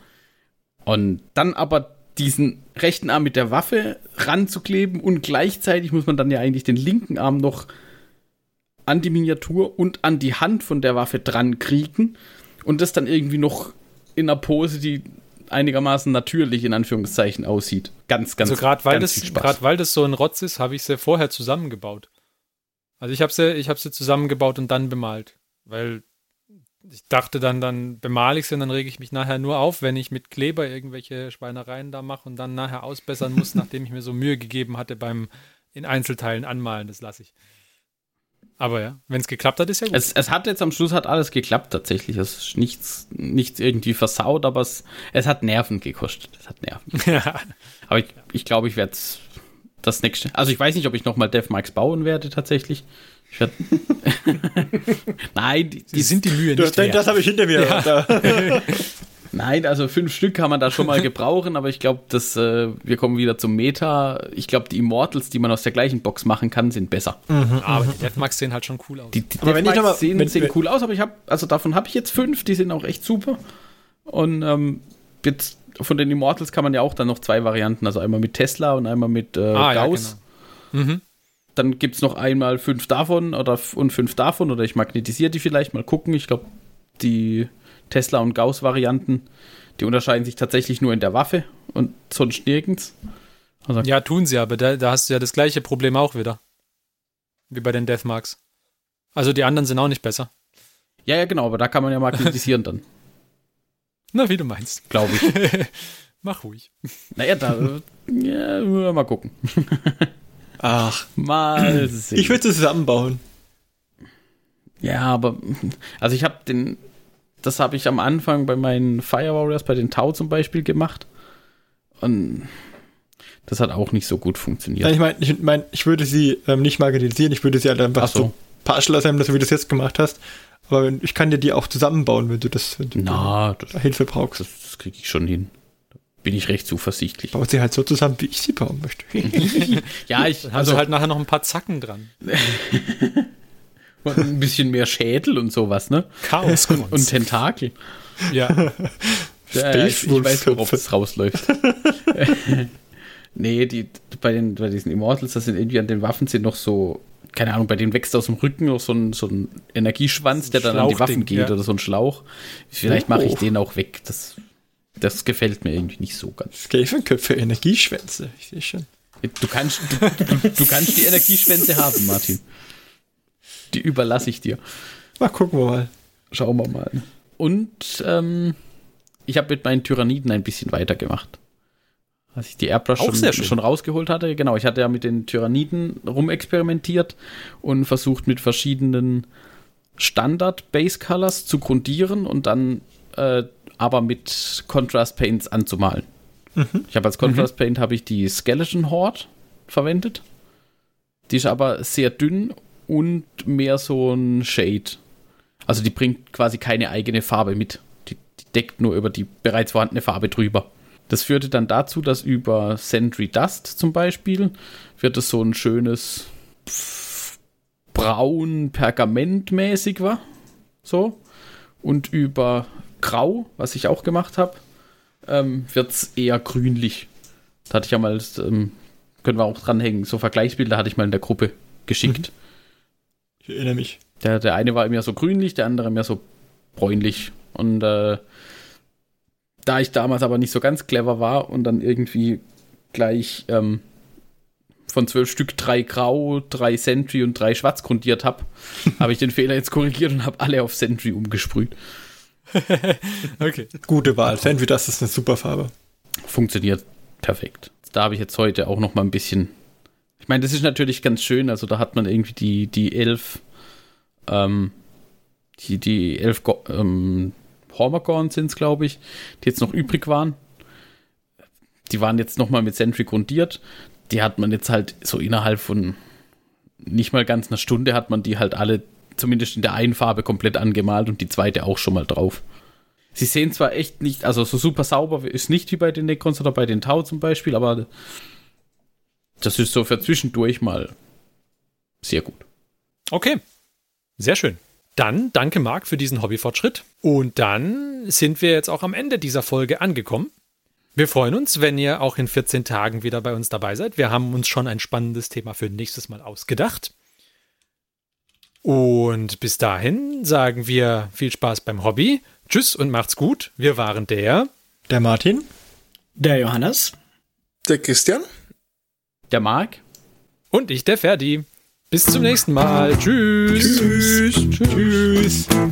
Und dann aber diesen rechten Arm mit der Waffe ranzukleben und gleichzeitig muss man dann ja eigentlich den linken Arm noch an die Miniatur und an die Hand von der Waffe dran kriegen und das dann irgendwie noch in einer Pose, die einigermaßen natürlich in Anführungszeichen aussieht. Ganz, ganz, Also gerade weil, ganz das- grad weil das so ein Rotz ist, habe ich sie vorher zusammengebaut. Also ich habe sie, ich hab sie zusammengebaut und dann bemalt. Weil ich dachte dann, dann bemale ich sie und dann rege ich mich nachher nur auf, wenn ich mit Kleber irgendwelche Schweinereien da mache und dann nachher ausbessern muss, nachdem ich mir so Mühe gegeben hatte beim in Einzelteilen anmalen. Das lasse ich. Aber ja, wenn es geklappt hat, ist ja gut. Es, es hat jetzt am Schluss hat alles geklappt tatsächlich. Es ist nichts, nichts irgendwie versaut, aber es, es hat Nerven gekostet. Es hat Nerven. ja. Aber ich, ich glaube, ich werde das nächste. Also ich weiß nicht, ob ich nochmal Deathmarks bauen werde tatsächlich. Ich werde. Nein, die, Die sind die Mühe Das, nicht wert. das habe ich hinter mir. Da. Nein, also fünf Stück kann man da schon mal gebrauchen, aber ich glaube, dass äh, wir kommen wieder zum Meta. Ich glaube, die Immortals, die man aus der gleichen Box machen kann, sind besser. Aber die Deathmarks sehen halt schon cool aus. Die, die Aber wenn ich Deathmarks noch mal- sehen, wenn- sehen cool aus, aber ich habe, also davon habe ich jetzt fünf, die sind auch echt super. Und ähm, jetzt von den Immortals kann man ja auch dann noch zwei Varianten, also einmal mit Tesla und einmal mit äh, Ah, ja, Gauss. genau. Mhm. Dann gibt es noch einmal fünf davon oder und fünf davon oder ich magnetisiere die vielleicht mal gucken. Ich glaube, die Tesla und Gauss-Varianten, die unterscheiden sich tatsächlich nur in der Waffe und sonst nirgends. Also, Ja, tun sie, aber da, da hast du ja das gleiche Problem auch wieder. Wie bei den Deathmarks. Also die anderen sind auch nicht besser. ja, ja, genau, aber da kann man ja magnetisieren dann, Na, wie du meinst. glaube ich. Mach ruhig. Naja, da ja, mal gucken. Ach, Mal sehen. ich würde zusammenbauen. Ja, aber also ich habe den, das habe ich am Anfang bei meinen Fire Warriors, bei den Tau zum Beispiel gemacht. Und das hat auch nicht so gut funktioniert. Ja, ich meine, ich, mein, ich würde sie ähm, nicht magnetisieren, ich würde sie halt einfach Ach so. so partial assemblen, so wie du es jetzt gemacht hast. Aber ich kann dir die auch zusammenbauen, wenn du das wenn du Na, das, Hilfe brauchst. das, das kriege ich schon hin. Bin ich recht zuversichtlich. Baut sie halt so zusammen, wie ich sie bauen möchte. ja, ich Also also halt nachher noch ein paar Zacken dran. und ein bisschen mehr Schädel und sowas, ne? Chaos Und Tentakel. ja. Ja, ich, ich weiß, worauf es rausläuft. nee, die, bei, den, bei diesen Immortals, das sind irgendwie an den Waffen sind noch so, keine Ahnung, bei denen wächst aus dem Rücken noch so ein, so ein Energieschwanz, der dann an die Waffen geht ja. oder so ein Schlauch. Vielleicht mache ich Oh. den auch weg. Das, das gefällt mir irgendwie nicht so ganz. Skavenköpfe, Energieschwänze. Ich sehe schon. Du kannst, du, du, du kannst die Energieschwänze haben, Martin. Die überlasse ich dir. Mal gucken wir mal. Schauen wir mal. Und ähm, ich habe mit meinen Tyranniden ein bisschen weitergemacht. Als ich die Airbrush schon, schon rausgeholt hatte. Genau, ich hatte ja mit den Tyranniden rumexperimentiert und versucht mit verschiedenen Standard-Base-Colors zu grundieren und dann äh, aber mit Contrast Paints anzumalen. Ich habe als Contrast Paint habe ich die Skeleton Horde verwendet. Die ist aber sehr dünn und mehr so ein Shade. Also die bringt quasi keine eigene Farbe mit. Die, die deckt nur über die bereits vorhandene Farbe drüber. Das führte dann dazu, dass über Sentry Dust zum Beispiel wird es so ein schönes braun pergamentmäßig war. So. Und über Grau, was ich auch gemacht habe, ähm, wird es eher grünlich. Da hatte ich ja mal, ähm, können wir auch dranhängen, so Vergleichsbilder hatte ich mal in der Gruppe geschickt. Ich erinnere mich. Der, der eine war mehr so grünlich, der andere mehr so bräunlich. Und äh, da ich damals aber nicht so ganz clever war und dann irgendwie gleich ähm, von zwölf Stück drei grau, drei Sentry und drei schwarz grundiert habe, habe ich den Fehler jetzt korrigiert und habe alle auf Sentry umgesprüht. Okay. Gute Wahl. Sandwich, das ist eine super Farbe. Funktioniert perfekt. Da habe ich jetzt heute auch noch mal ein bisschen. Ich meine, das ist natürlich ganz schön. Also da hat man irgendwie die, die elf, ähm, die, die elf ähm, Hormagorn sind es, glaube ich, die jetzt noch übrig waren. Die waren jetzt noch mal mit Sentry grundiert. Die hat man jetzt halt so innerhalb von nicht mal ganz einer Stunde hat man die halt alle zumindest in der einen Farbe komplett angemalt und die zweite auch schon mal drauf. Sie sehen zwar echt nicht, also so super sauber ist nicht wie bei den Necrons oder bei den Tau zum Beispiel, aber das ist so für zwischendurch mal sehr gut. Okay. Sehr schön. Dann danke Marc für diesen Hobbyfortschritt. Und dann sind wir jetzt auch am Ende dieser Folge angekommen. Wir freuen uns, wenn ihr auch in 14 Tagen wieder bei uns dabei seid. Wir haben uns schon ein spannendes Thema für nächstes Mal ausgedacht. Und bis dahin sagen wir viel Spaß beim Hobby. Tschüss und macht's gut. Wir waren der Der Martin? Der Johannes. Der Christian? Der Marc? und ich, der Ferdi. Bis zum nächsten Mal. Tschüss. Tschüss. Tschüss. Diese